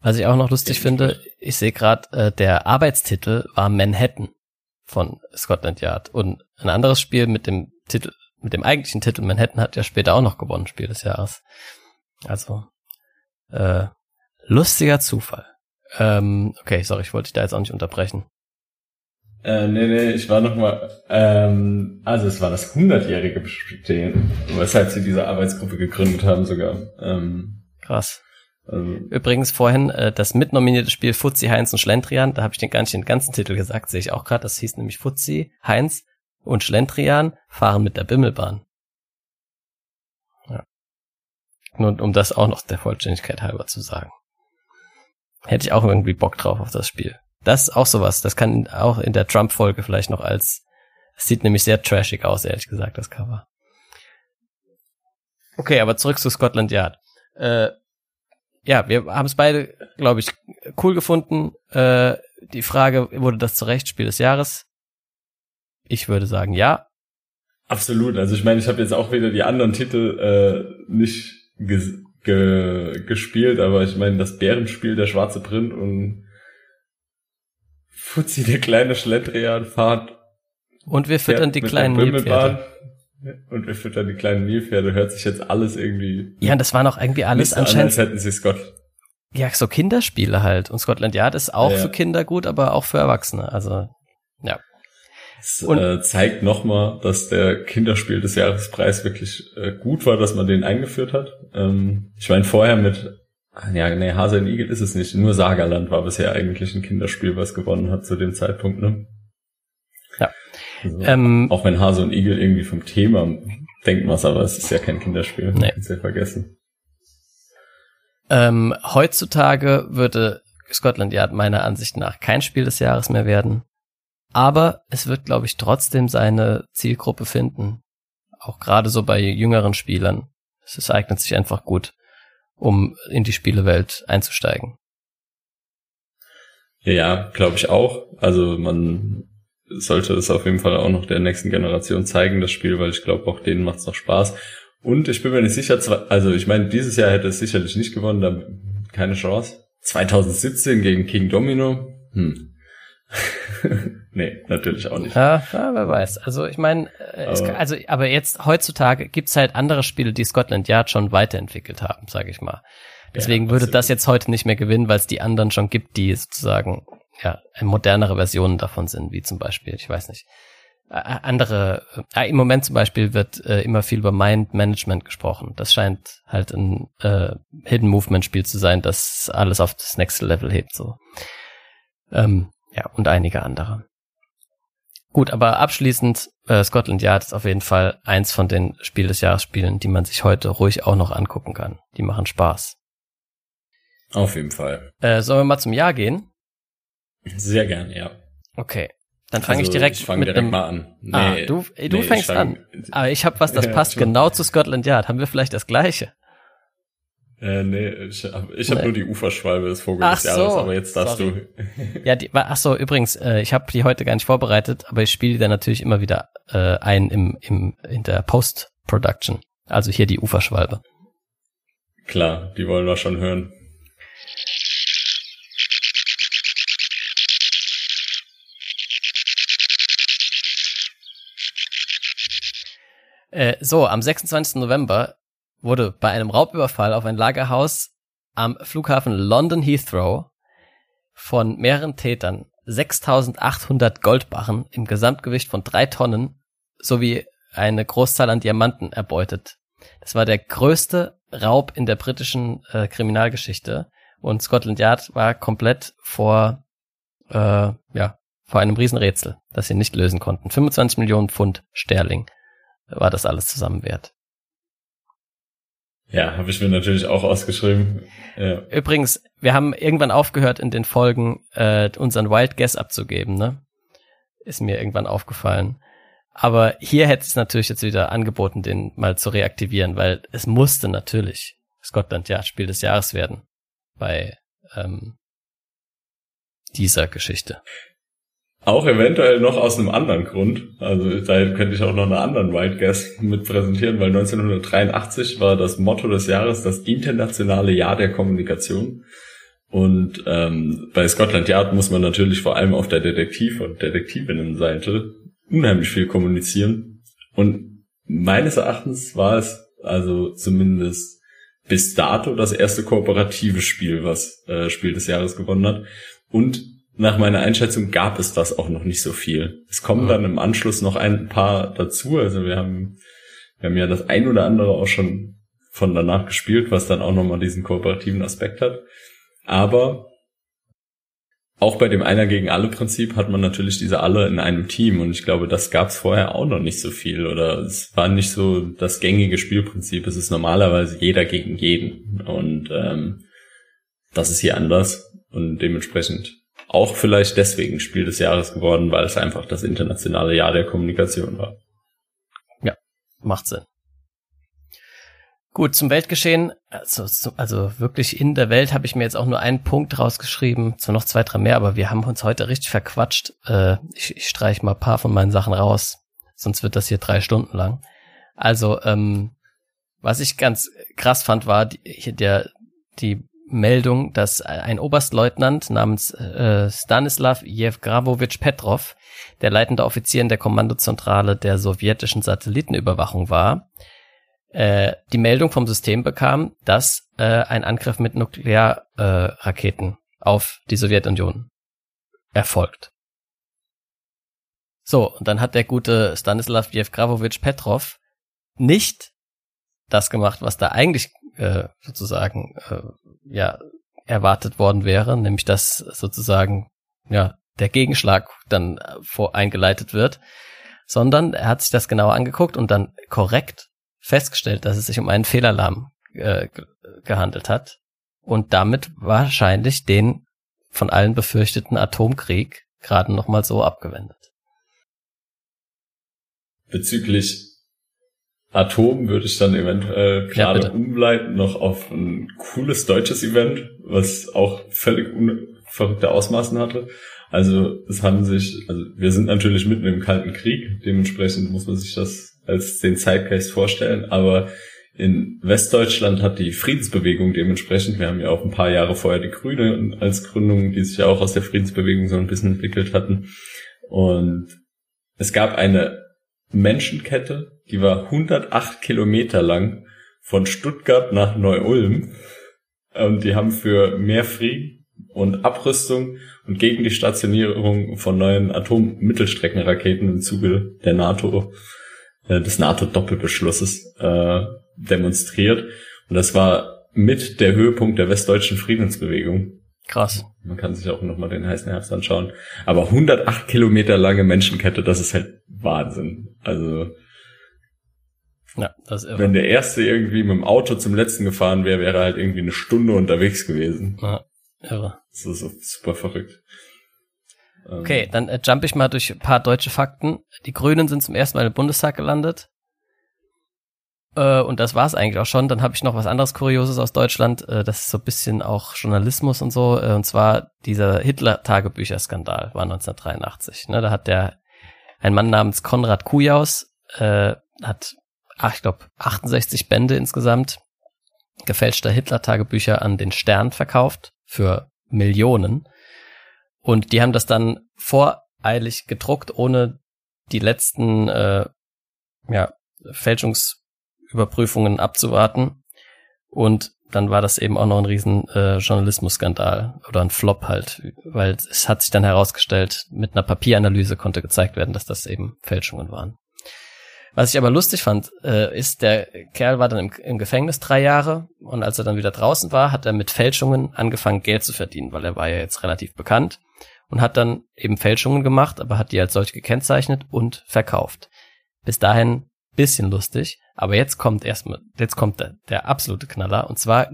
Was ich auch noch lustig finde, ich sehe gerade, äh, der Arbeitstitel war Manhattan von Scotland Yard. Und ein anderes Spiel mit dem Titel, mit dem eigentlichen Titel Manhattan hat ja später auch noch gewonnen, Spiel des Jahres. Also, äh, lustiger Zufall. Ähm, okay, sorry, ich wollte dich da jetzt auch nicht unterbrechen. Äh, nee, nee, ich war noch mal, ähm, also es war das hundertjährige Bestehen, weshalb sie diese Arbeitsgruppe gegründet haben sogar. Ähm, Krass. Also, Übrigens vorhin äh, das mitnominierte Spiel Fuzzi, Heinz und Schlendrian, da habe ich den gar nicht den ganzen Titel gesagt, sehe ich auch gerade, das hieß nämlich Fuzzi, Heinz und Schlendrian fahren mit der Bimmelbahn. Ja. Nur um das auch noch der Vollständigkeit halber zu sagen. Hätte ich auch irgendwie Bock drauf auf das Spiel. Das ist auch sowas. Das kann auch in der Trump-Folge vielleicht noch als, sieht nämlich sehr trashig aus, ehrlich gesagt, das Cover. Okay, aber zurück zu Scotland Yard. Äh, ja, wir haben es beide, glaube ich, cool gefunden. Äh, die Frage, wurde das zu Recht Spiel des Jahres? Ich würde sagen, ja. Absolut. Also ich meine, ich habe jetzt auch wieder die anderen Titel äh, nicht ge ge gespielt, aber ich meine, das Bärenspiel, der schwarze Print und Fuzzi, der kleine Schlendrian fahrt. Und wir füttern die kleinen Nilpferde. Und wir füttern die kleinen Nilpferde. Hört sich jetzt alles irgendwie. Ja, und das waren auch irgendwie alles anscheinend. An, als hätten sie Scott. Ja, so Kinderspiele halt. Und Scotland Yard ist auch ja. für Kinder gut, aber auch für Erwachsene. Also, ja. Es und, äh, zeigt nochmal, dass der Kinderspiel des Jahrespreis wirklich äh, gut war, dass man den eingeführt hat. Ähm, ich meine, vorher mit ja, nee, Hase und Igel ist es nicht. Nur Sagerland war bisher eigentlich ein Kinderspiel, was gewonnen hat zu dem Zeitpunkt, ne? Ja. Also, ähm, auch wenn Hase und Igel irgendwie vom Thema denken was, aber es ist ja kein Kinderspiel. Nee. Kannst ja vergessen. Ähm, heutzutage würde Scotland Yard meiner Ansicht nach kein Spiel des Jahres mehr werden. Aber es wird, glaube ich, trotzdem seine Zielgruppe finden. Auch gerade so bei jüngeren Spielern. Es eignet sich einfach gut. um in die Spielewelt einzusteigen. Ja, glaube ich auch. Also man sollte es auf jeden Fall auch noch der nächsten Generation zeigen, das Spiel, weil ich glaube, auch denen macht es noch Spaß. Und ich bin mir nicht sicher, also ich meine, dieses Jahr hätte es sicherlich nicht gewonnen, da keine Chance. 2017 gegen King Domino, hm. nee, natürlich auch nicht. Ja, ja wer weiß. Also ich meine, äh, also aber jetzt heutzutage gibt's halt andere Spiele, die Scotland Yard schon weiterentwickelt haben, sage ich mal. Deswegen ja, würde das jetzt heute nicht mehr gewinnen, weil es die anderen schon gibt, die sozusagen ja modernere Versionen davon sind, wie zum Beispiel, ich weiß nicht, andere. Äh, Im Moment zum Beispiel wird äh, immer viel über Mind Management gesprochen. Das scheint halt ein äh, Hidden Movement Spiel zu sein, das alles auf das nächste Level hebt. So, ähm, ja und einige andere. Gut, aber abschließend, äh, Scotland Yard ist auf jeden Fall eins von den Spiel des Jahres Spielen, die man sich heute ruhig auch noch angucken kann. Die machen Spaß. Auf jeden Fall. Äh, sollen wir mal zum Jahr gehen? Sehr gern, ja. Okay. Dann fange also, ich direkt ich fang mit direkt einem, mal an. Nee, ah, du, du nee, fängst fang, an. Aber ich habe was, das passt genau zu Scotland Yard. Haben wir vielleicht das gleiche? Äh, nee, ich habe ich hab nee. nur die Uferschwalbe des Vogel ach des Jahres, so, aber jetzt darfst sorry. du. ja, die, ach so, übrigens, äh, ich habe die heute gar nicht vorbereitet, aber ich spiele die dann natürlich immer wieder äh, ein im, im, in der Post-Production. Also hier die Uferschwalbe. Klar, die wollen wir schon hören. Äh, so, am 26. November wurde bei einem Raubüberfall auf ein Lagerhaus am Flughafen London Heathrow von mehreren Tätern 6800 Goldbarren im Gesamtgewicht von drei Tonnen sowie eine Großzahl an Diamanten erbeutet. Das war der größte Raub in der britischen äh, Kriminalgeschichte und Scotland Yard war komplett vor, äh, ja, vor einem Riesenrätsel, das sie nicht lösen konnten. 25 Millionen Pfund Sterling war das alles zusammen wert. Ja, habe ich mir natürlich auch ausgeschrieben. Ja. Übrigens, wir haben irgendwann aufgehört in den Folgen äh, unseren Wild Guess abzugeben, ne? Ist mir irgendwann aufgefallen. Aber hier hätte es natürlich jetzt wieder angeboten, den mal zu reaktivieren, weil es musste natürlich Scotland ja Spiel des Jahres werden bei ähm, dieser Geschichte. Auch eventuell noch aus einem anderen Grund. Also da könnte ich auch noch einen anderen Wild Guess mit präsentieren, weil 1983 war das Motto des Jahres das internationale Jahr der Kommunikation. Und ähm, bei Scotland Yard muss man natürlich vor allem auf der Detektiv- und Detektivinnenseite unheimlich viel kommunizieren. Und meines Erachtens war es also zumindest bis dato das erste kooperative Spiel, was äh, Spiel des Jahres gewonnen hat. Und nach meiner Einschätzung gab es das auch noch nicht so viel. Es kommen dann im Anschluss noch ein paar dazu. Also wir haben, wir haben ja das ein oder andere auch schon von danach gespielt, was dann auch nochmal diesen kooperativen Aspekt hat. Aber auch bei dem Einer gegen alle Prinzip hat man natürlich diese alle in einem Team und ich glaube, das gab es vorher auch noch nicht so viel oder es war nicht so das gängige Spielprinzip. Es ist normalerweise jeder gegen jeden und ähm, das ist hier anders und dementsprechend auch vielleicht deswegen Spiel des Jahres geworden, weil es einfach das internationale Jahr der Kommunikation war. Ja, macht Sinn. Gut, zum Weltgeschehen, also, also wirklich in der Welt habe ich mir jetzt auch nur einen Punkt rausgeschrieben, zwar noch zwei, drei mehr, aber wir haben uns heute richtig verquatscht. Äh, ich, ich streiche mal ein paar von meinen Sachen raus, sonst wird das hier drei Stunden lang. Also, ähm, was ich ganz krass fand, war die, der, die Meldung, dass ein Oberstleutnant namens äh, Stanislav Jewgravovich Petrov, der leitende Offizier in der Kommandozentrale der sowjetischen Satellitenüberwachung war, äh, die Meldung vom System bekam, dass äh, ein Angriff mit Nuklearraketen äh, auf die Sowjetunion erfolgt. So, und dann hat der gute Stanislav Jewgravovich Petrov nicht das gemacht, was da eigentlich äh, sozusagen äh, ja erwartet worden wäre, nämlich dass sozusagen ja der Gegenschlag dann vor eingeleitet wird, sondern er hat sich das genauer angeguckt und dann korrekt festgestellt, dass es sich um einen Fehlalarm äh, gehandelt hat und damit wahrscheinlich den von allen befürchteten Atomkrieg gerade noch mal so abgewendet. Bezüglich Atom würde ich dann eventuell gerade ja, umleiten noch auf ein cooles deutsches Event, was auch völlig verrückte Ausmaßen hatte. Also es haben sich, also wir sind natürlich mitten im Kalten Krieg, dementsprechend muss man sich das als den Zeitgeist vorstellen, aber in Westdeutschland hat die Friedensbewegung dementsprechend, wir haben ja auch ein paar Jahre vorher die Grüne als Gründung, die sich ja auch aus der Friedensbewegung so ein bisschen entwickelt hatten. Und es gab eine Menschenkette, die war 108 Kilometer lang von Stuttgart nach Neu-Ulm. Und die haben für mehr Frieden und Abrüstung und gegen die Stationierung von neuen Atommittelstreckenraketen im Zuge der NATO, äh, des NATO-Doppelbeschlusses äh, demonstriert. Und das war mit der Höhepunkt der westdeutschen Friedensbewegung. Krass. Man kann sich auch nochmal den heißen Herbst anschauen. Aber 108 Kilometer lange Menschenkette, das ist halt Wahnsinn. Also, ja, das ist irre. wenn der erste irgendwie mit dem Auto zum letzten gefahren wäre, wäre er halt irgendwie eine Stunde unterwegs gewesen. Ja, irre. Das ist super verrückt. Okay, dann äh, jump ich mal durch ein paar deutsche Fakten. Die Grünen sind zum ersten Mal im Bundestag gelandet. Äh, und das war's eigentlich auch schon. Dann habe ich noch was anderes Kurioses aus Deutschland. Äh, das ist so ein bisschen auch Journalismus und so. Äh, und zwar dieser Hitler-Tagebücher-Skandal war 1983. Ne, da hat der ein Mann namens Konrad Kujaus äh, hat, ach, ich glaube, 68 Bände insgesamt gefälschter Hitler-Tagebücher an den Stern verkauft für Millionen. Und die haben das dann voreilig gedruckt, ohne die letzten äh, ja, Fälschungs Überprüfungen abzuwarten. Und dann war das eben auch noch ein riesen äh, Journalismusskandal oder ein Flop halt, weil es hat sich dann herausgestellt, mit einer Papieranalyse konnte gezeigt werden, dass das eben Fälschungen waren. Was ich aber lustig fand, äh, ist, der Kerl war dann im, im Gefängnis drei Jahre und als er dann wieder draußen war, hat er mit Fälschungen angefangen, Geld zu verdienen, weil er war ja jetzt relativ bekannt und hat dann eben Fälschungen gemacht, aber hat die als solche gekennzeichnet und verkauft. Bis dahin bisschen lustig, aber jetzt kommt erstmal, jetzt kommt der, der absolute Knaller. Und zwar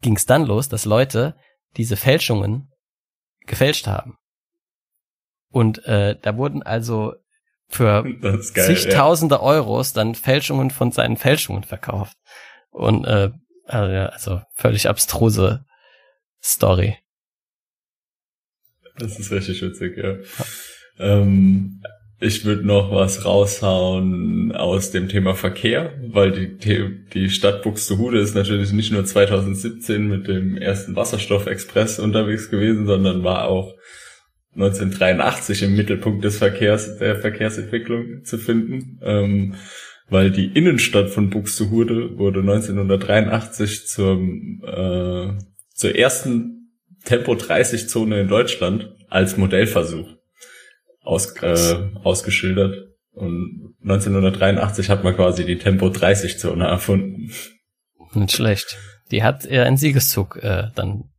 ging es dann los, dass Leute diese Fälschungen gefälscht haben. Und äh, da wurden also für geil, zigtausende ja. Euros dann Fälschungen von seinen Fälschungen verkauft. Und äh, also, also völlig abstruse Story. Das ist richtig witzig, ja. Ähm, ich würde noch was raushauen aus dem Thema Verkehr, weil die, die Stadt Buxtehude ist natürlich nicht nur 2017 mit dem ersten Wasserstoffexpress unterwegs gewesen, sondern war auch 1983 im Mittelpunkt des Verkehrs, der Verkehrsentwicklung zu finden, ähm, weil die Innenstadt von Buxtehude wurde 1983 zum, äh, zur ersten Tempo 30 Zone in Deutschland als Modellversuch aus, äh, ausgeschildert. Und 1983 hat man quasi die Tempo 30 Zone erfunden. Nicht schlecht. Die hat eher einen Siegeszug äh, dann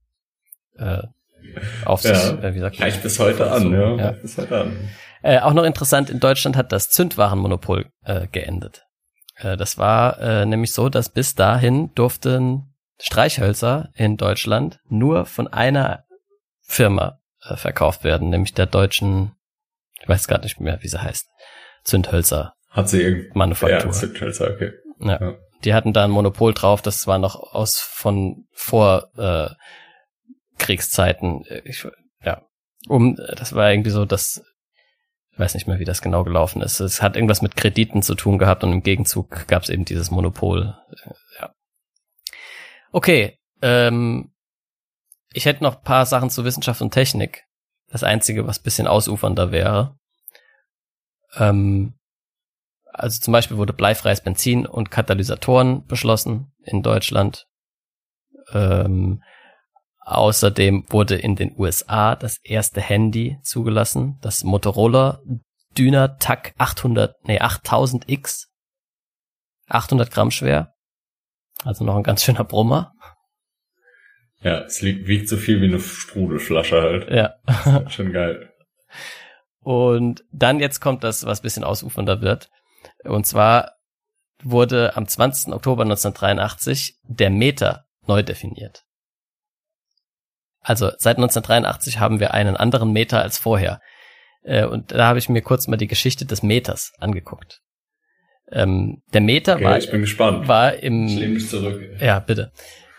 äh, auf sich, ja, äh, wie sagt? Reicht bis heute an, ja. ja. Bis heute an. Äh, auch noch interessant, in Deutschland hat das Zündwarenmonopol äh, geendet. Äh, das war äh, nämlich so, dass bis dahin durften Streichhölzer in Deutschland nur von einer Firma äh, verkauft werden, nämlich der deutschen ich weiß gar nicht mehr, wie sie heißt. Zündhölzer. Hat sie irgendeine Manufaktur. Ja, Zündhölzer, okay. Ja. ja. Die hatten da ein Monopol drauf, das war noch aus von vor äh, Kriegszeiten. Ich, ja. Um, das war irgendwie so, dass ich weiß nicht mehr, wie das genau gelaufen ist. Es hat irgendwas mit Krediten zu tun gehabt und im Gegenzug gab es eben dieses Monopol. Ja. Okay, ähm, ich hätte noch paar Sachen zu Wissenschaft und Technik. Das Einzige, was bisschen ausufernder wäre. Ähm, also zum Beispiel wurde bleifreies Benzin und Katalysatoren beschlossen in Deutschland. Ähm, außerdem wurde in den USA das erste Handy zugelassen, das Motorola Dynatac 800, nee 8000X, 800 Gramm schwer, also noch ein ganz schöner Brummer. Ja, es liegt, wiegt so viel wie eine Sprudelflasche halt. Ja. Schon geil. Und dann jetzt kommt das, was bisschen ausufernder wird. Und zwar wurde am 20. Oktober 1983 der Meter neu definiert. Also seit 1983 haben wir einen anderen Meter als vorher. Äh, und da habe ich mir kurz mal die Geschichte des Meters angeguckt. Ähm, der Meter okay, war, ich bin gespannt. war im. Ja, bitte.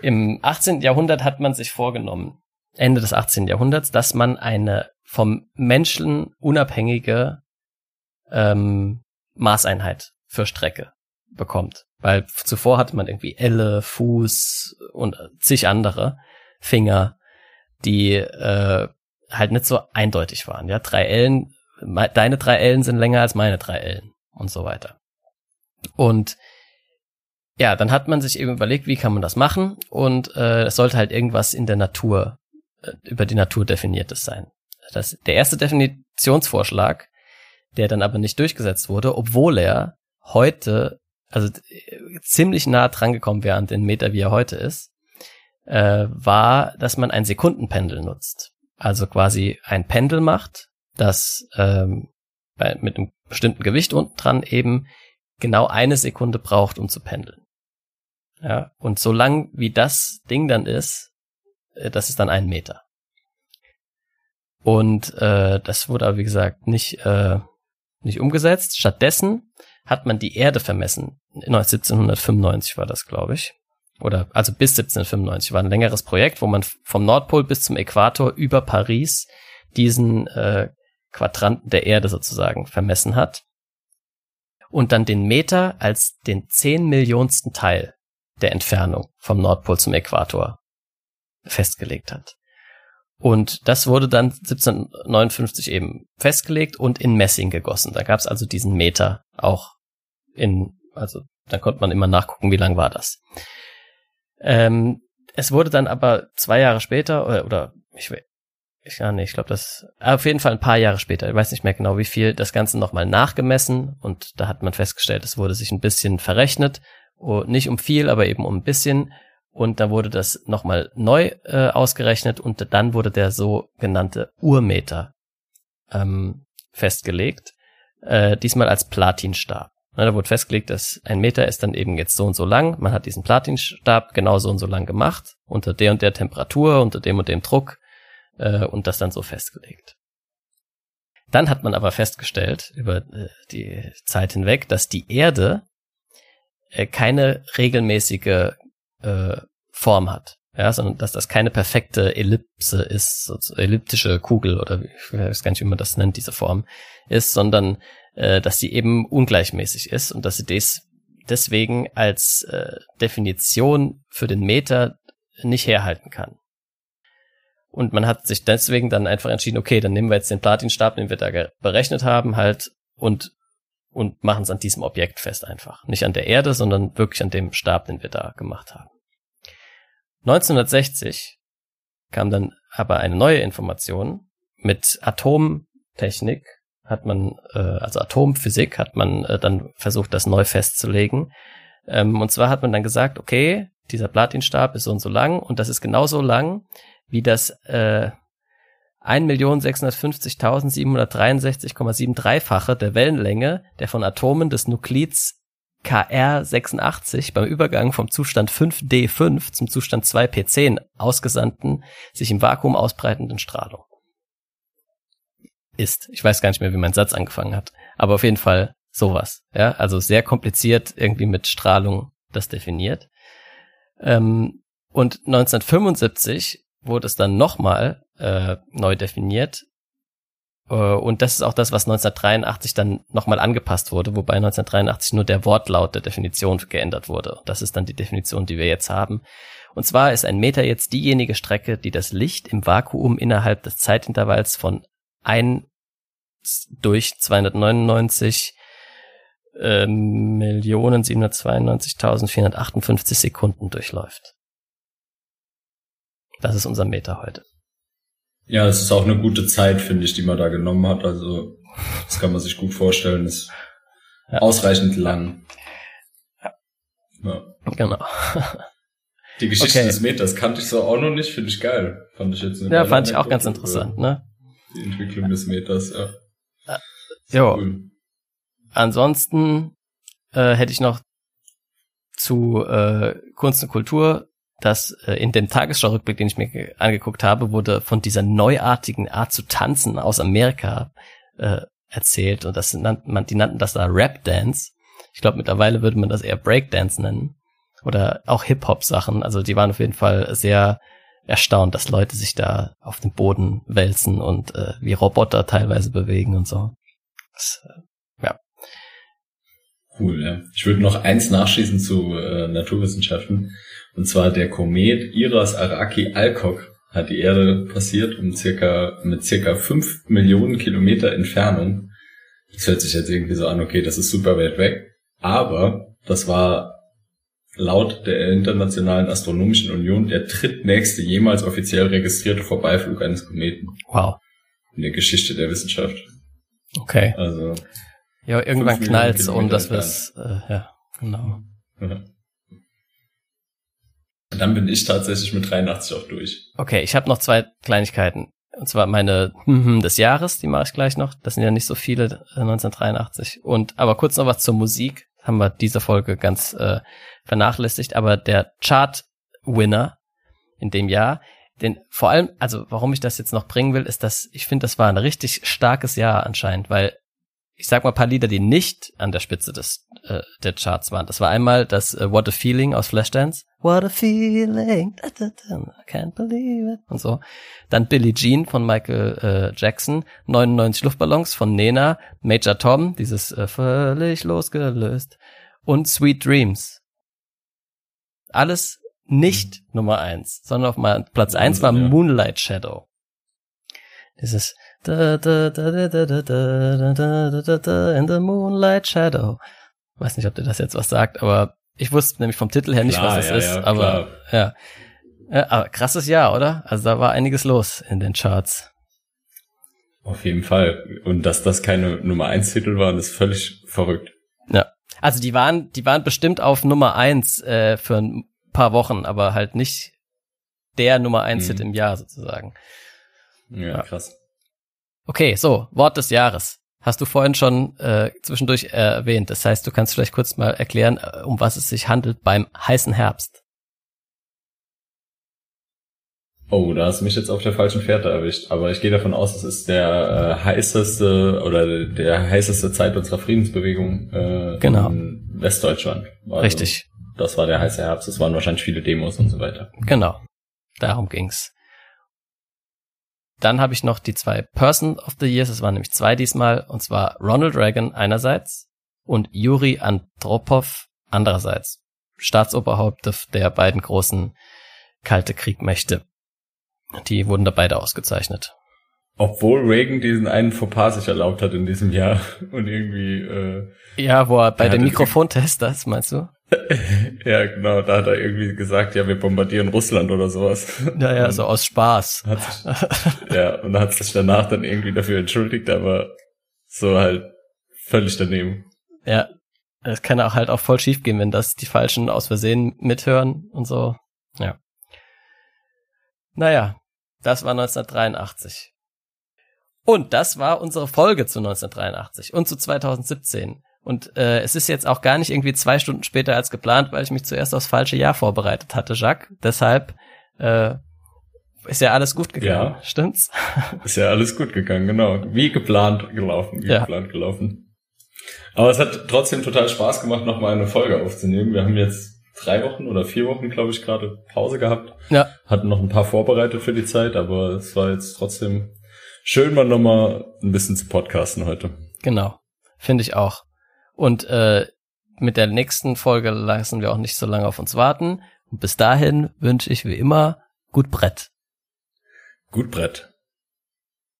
Im 18. Jahrhundert hat man sich vorgenommen, Ende des 18. Jahrhunderts, dass man eine vom Menschen unabhängige ähm, Maßeinheit für Strecke bekommt. Weil zuvor hatte man irgendwie Elle, Fuß und zig andere Finger, die äh, halt nicht so eindeutig waren. Ja, drei Ellen, deine drei Ellen sind länger als meine drei Ellen und so weiter. Und ja, dann hat man sich eben überlegt, wie kann man das machen und äh, es sollte halt irgendwas in der Natur, äh, über die Natur definiertes sein. Das, der erste Definitionsvorschlag, der dann aber nicht durchgesetzt wurde, obwohl er heute, also ziemlich nah dran gekommen wäre an den Meter, wie er heute ist, äh, war, dass man ein Sekundenpendel nutzt. Also quasi ein Pendel macht, das ähm, bei, mit einem bestimmten Gewicht unten dran eben genau eine Sekunde braucht, um zu pendeln. Ja, und so lang wie das Ding dann ist, äh, das ist dann ein Meter. Und äh, das wurde aber, wie gesagt, nicht, äh, nicht umgesetzt. Stattdessen hat man die Erde vermessen. 1795 war das, glaube ich. Oder also bis 1795 war ein längeres Projekt, wo man vom Nordpol bis zum Äquator über Paris diesen äh, Quadranten der Erde sozusagen vermessen hat und dann den Meter als den zehn Millionsten Teil der Entfernung vom Nordpol zum Äquator festgelegt hat. Und das wurde dann 1759 eben festgelegt und in Messing gegossen. Da gab es also diesen Meter auch in, also da konnte man immer nachgucken, wie lang war das. Ähm, es wurde dann aber zwei Jahre später, oder, oder ich, ich, ja, nee, ich glaube, das auf jeden Fall ein paar Jahre später, ich weiß nicht mehr genau wie viel, das Ganze nochmal nachgemessen und da hat man festgestellt, es wurde sich ein bisschen verrechnet, oh, nicht um viel, aber eben um ein bisschen und da wurde das nochmal neu äh, ausgerechnet und dann wurde der sogenannte Urmeter ähm, festgelegt, äh, diesmal als Platinstab. Na, da wurde festgelegt, dass ein Meter ist dann eben jetzt so und so lang. Man hat diesen Platinstab genau so und so lang gemacht, unter der und der Temperatur, unter dem und dem Druck äh, und das dann so festgelegt. Dann hat man aber festgestellt über äh, die Zeit hinweg, dass die Erde äh, keine regelmäßige äh, Form hat, ja, sondern dass das keine perfekte Ellipse ist, so elliptische Kugel oder ich weiß gar nicht, wie man das nennt, diese Form ist, sondern äh, dass sie eben ungleichmäßig ist und dass sie des, deswegen als äh, Definition für den Meter nicht herhalten kann. Und man hat sich deswegen dann einfach entschieden, okay, dann nehmen wir jetzt den Platinstab, den wir da berechnet haben, halt und und machen es an diesem Objekt fest einfach. Nicht an der Erde, sondern wirklich an dem Stab, den wir da gemacht haben. 1960 kam dann aber eine neue Information. Mit Atomtechnik hat man, äh, also Atomphysik, hat man äh, dann versucht, das neu festzulegen. Ähm, und zwar hat man dann gesagt, okay, dieser Platinstab ist so und so lang und das ist genauso lang wie das äh, 1.650.763,73-fache der Wellenlänge der von Atomen des Nuklids KR86 beim Übergang vom Zustand 5D5 zum Zustand 2P10 ausgesandten, sich im Vakuum ausbreitenden Strahlung. Ist. Ich weiß gar nicht mehr, wie mein Satz angefangen hat. Aber auf jeden Fall sowas. Ja, also sehr kompliziert irgendwie mit Strahlung das definiert. Ähm, und 1975 wurde es dann nochmal äh, neu definiert. Äh, und das ist auch das, was 1983 dann nochmal angepasst wurde, wobei 1983 nur der Wortlaut der Definition geändert wurde. Das ist dann die Definition, die wir jetzt haben. Und zwar ist ein Meter jetzt diejenige Strecke, die das Licht im Vakuum innerhalb des Zeitintervalls von 1 durch 299 äh, Millionen 792.458 Sekunden durchläuft. Das ist unser Meter heute. Ja, es ist auch eine gute Zeit, finde ich, die man da genommen hat. Also, das kann man sich gut vorstellen. Ist ja. ausreichend lang. Ja. ja. Genau. Die Geschichte okay. des Meters kannte ich so auch noch nicht, finde ich geil. Fand ich jetzt Ja, fand ich auch ganz interessant, ne? Die Entwicklung des Meters, ja. ja. Jo. Cool. Ansonsten äh, hätte ich noch zu äh, Kunst und Kultur dass äh, in dem Tagesschau-Rückblick, den ich mir angeguckt habe, wurde von dieser neuartigen Art zu tanzen aus Amerika äh, erzählt und das nannt man, die nannten das da Rap Dance. Ich glaube, mittlerweile würde man das eher Breakdance nennen. Oder auch Hip-Hop-Sachen. Also die waren auf jeden Fall sehr erstaunt, dass Leute sich da auf dem Boden wälzen und äh, wie Roboter teilweise bewegen und so. Das, äh, ja. Cool, ja. Ich würde noch eins nachschießen zu äh, Naturwissenschaften. Und zwar der Komet Iras Araki Alcock hat die Erde passiert um circa, mit circa fünf Millionen Kilometer Entfernung. Das hört sich jetzt irgendwie so an, okay, das ist super weit weg. Aber das war laut der Internationalen Astronomischen Union der drittnächste jemals offiziell registrierte Vorbeiflug eines Kometen. Wow. In der Geschichte der Wissenschaft. Okay. Also. Ja, irgendwann knallt's, um dass wir es, äh, ja, genau. Mhm. Dann bin ich tatsächlich mit 83 auch durch. Okay, ich habe noch zwei Kleinigkeiten. Und zwar meine des Jahres, die mache ich gleich noch. Das sind ja nicht so viele, äh, 1983. Und aber kurz noch was zur Musik. Haben wir diese Folge ganz äh, vernachlässigt. Aber der Chart-Winner in dem Jahr, den vor allem, also warum ich das jetzt noch bringen will, ist, dass ich finde, das war ein richtig starkes Jahr anscheinend, weil ich sag mal ein paar Lieder, die nicht an der Spitze des äh, der Charts waren. Das war einmal das äh, What a Feeling aus Flashdance. What a Feeling, da, da, da, I can't believe it und so. Dann Billie Jean von Michael äh, Jackson, 99 Luftballons von Nena, Major Tom, dieses äh, völlig losgelöst und Sweet Dreams. Alles nicht Nummer eins, sondern auf mal Platz eins war Moonlight Shadow. Dieses da, da, da, da, da, da, da, da, da, da, in the moonlight shadow. Weiß nicht, ob dir das jetzt was sagt, aber ich wusste nämlich vom Titel her nicht, klar, was das ja, ist, ja, aber ja. ja. Aber krasses Jahr, oder? Also da war einiges los in den Charts. Auf jeden Fall. Und dass das keine Nummer eins Titel waren, ist völlig verrückt. Ja. Also die waren, die waren bestimmt auf Nummer eins äh, für ein paar Wochen, aber halt nicht der Nummer eins Hit mhm. im Jahr sozusagen. Ja, ja, krass. Okay, so, Wort des Jahres. Hast du vorhin schon äh, zwischendurch erwähnt. Das heißt, du kannst vielleicht kurz mal erklären, äh, um was es sich handelt beim heißen Herbst. Oh, da hast du mich jetzt auf der falschen Fährte erwischt. Aber ich gehe davon aus, es ist der äh, heißeste oder der heißeste Zeit unserer Friedensbewegung äh, genau. in Westdeutschland. Also, Richtig. Das war der heiße Herbst. Es waren wahrscheinlich viele Demos und so weiter. Genau. Darum ging's. Dann habe ich noch die zwei Person of the Years, es waren nämlich zwei diesmal, und zwar Ronald Reagan einerseits und Yuri Andropov andererseits. Staatsoberhaupt der beiden großen Kalte Kriegmächte. Die wurden da beide ausgezeichnet. Obwohl Reagan diesen einen Fauxpas sich erlaubt hat in diesem Jahr und irgendwie äh, Ja, wo er bei dem Mikrofontest das, meinst du? ja, genau, da hat er irgendwie gesagt, ja, wir bombardieren Russland oder sowas. Naja, so aus Spaß. Sich, ja, und hat sich danach dann irgendwie dafür entschuldigt, aber so halt völlig daneben. Ja, es kann auch halt auch voll schief gehen, wenn das die Falschen aus Versehen mithören und so. Ja. Naja, das war 1983. Und das war unsere Folge zu 1983 und zu 2017. Und äh, es ist jetzt auch gar nicht irgendwie zwei Stunden später als geplant, weil ich mich zuerst aufs falsche Jahr vorbereitet hatte, Jacques. Deshalb äh, ist ja alles gut gegangen, ja. stimmt's? Ist ja alles gut gegangen, genau. Wie geplant gelaufen, wie ja. geplant gelaufen. Aber es hat trotzdem total Spaß gemacht, nochmal eine Folge aufzunehmen. Wir haben jetzt drei Wochen oder vier Wochen, glaube ich, gerade Pause gehabt. Ja. Hatten noch ein paar vorbereitet für die Zeit, aber es war jetzt trotzdem schön, mal nochmal ein bisschen zu podcasten heute. Genau. Finde ich auch. Und äh, mit der nächsten Folge lassen wir auch nicht so lange auf uns warten. Und bis dahin wünsche ich wie immer gut Brett. Gut Brett.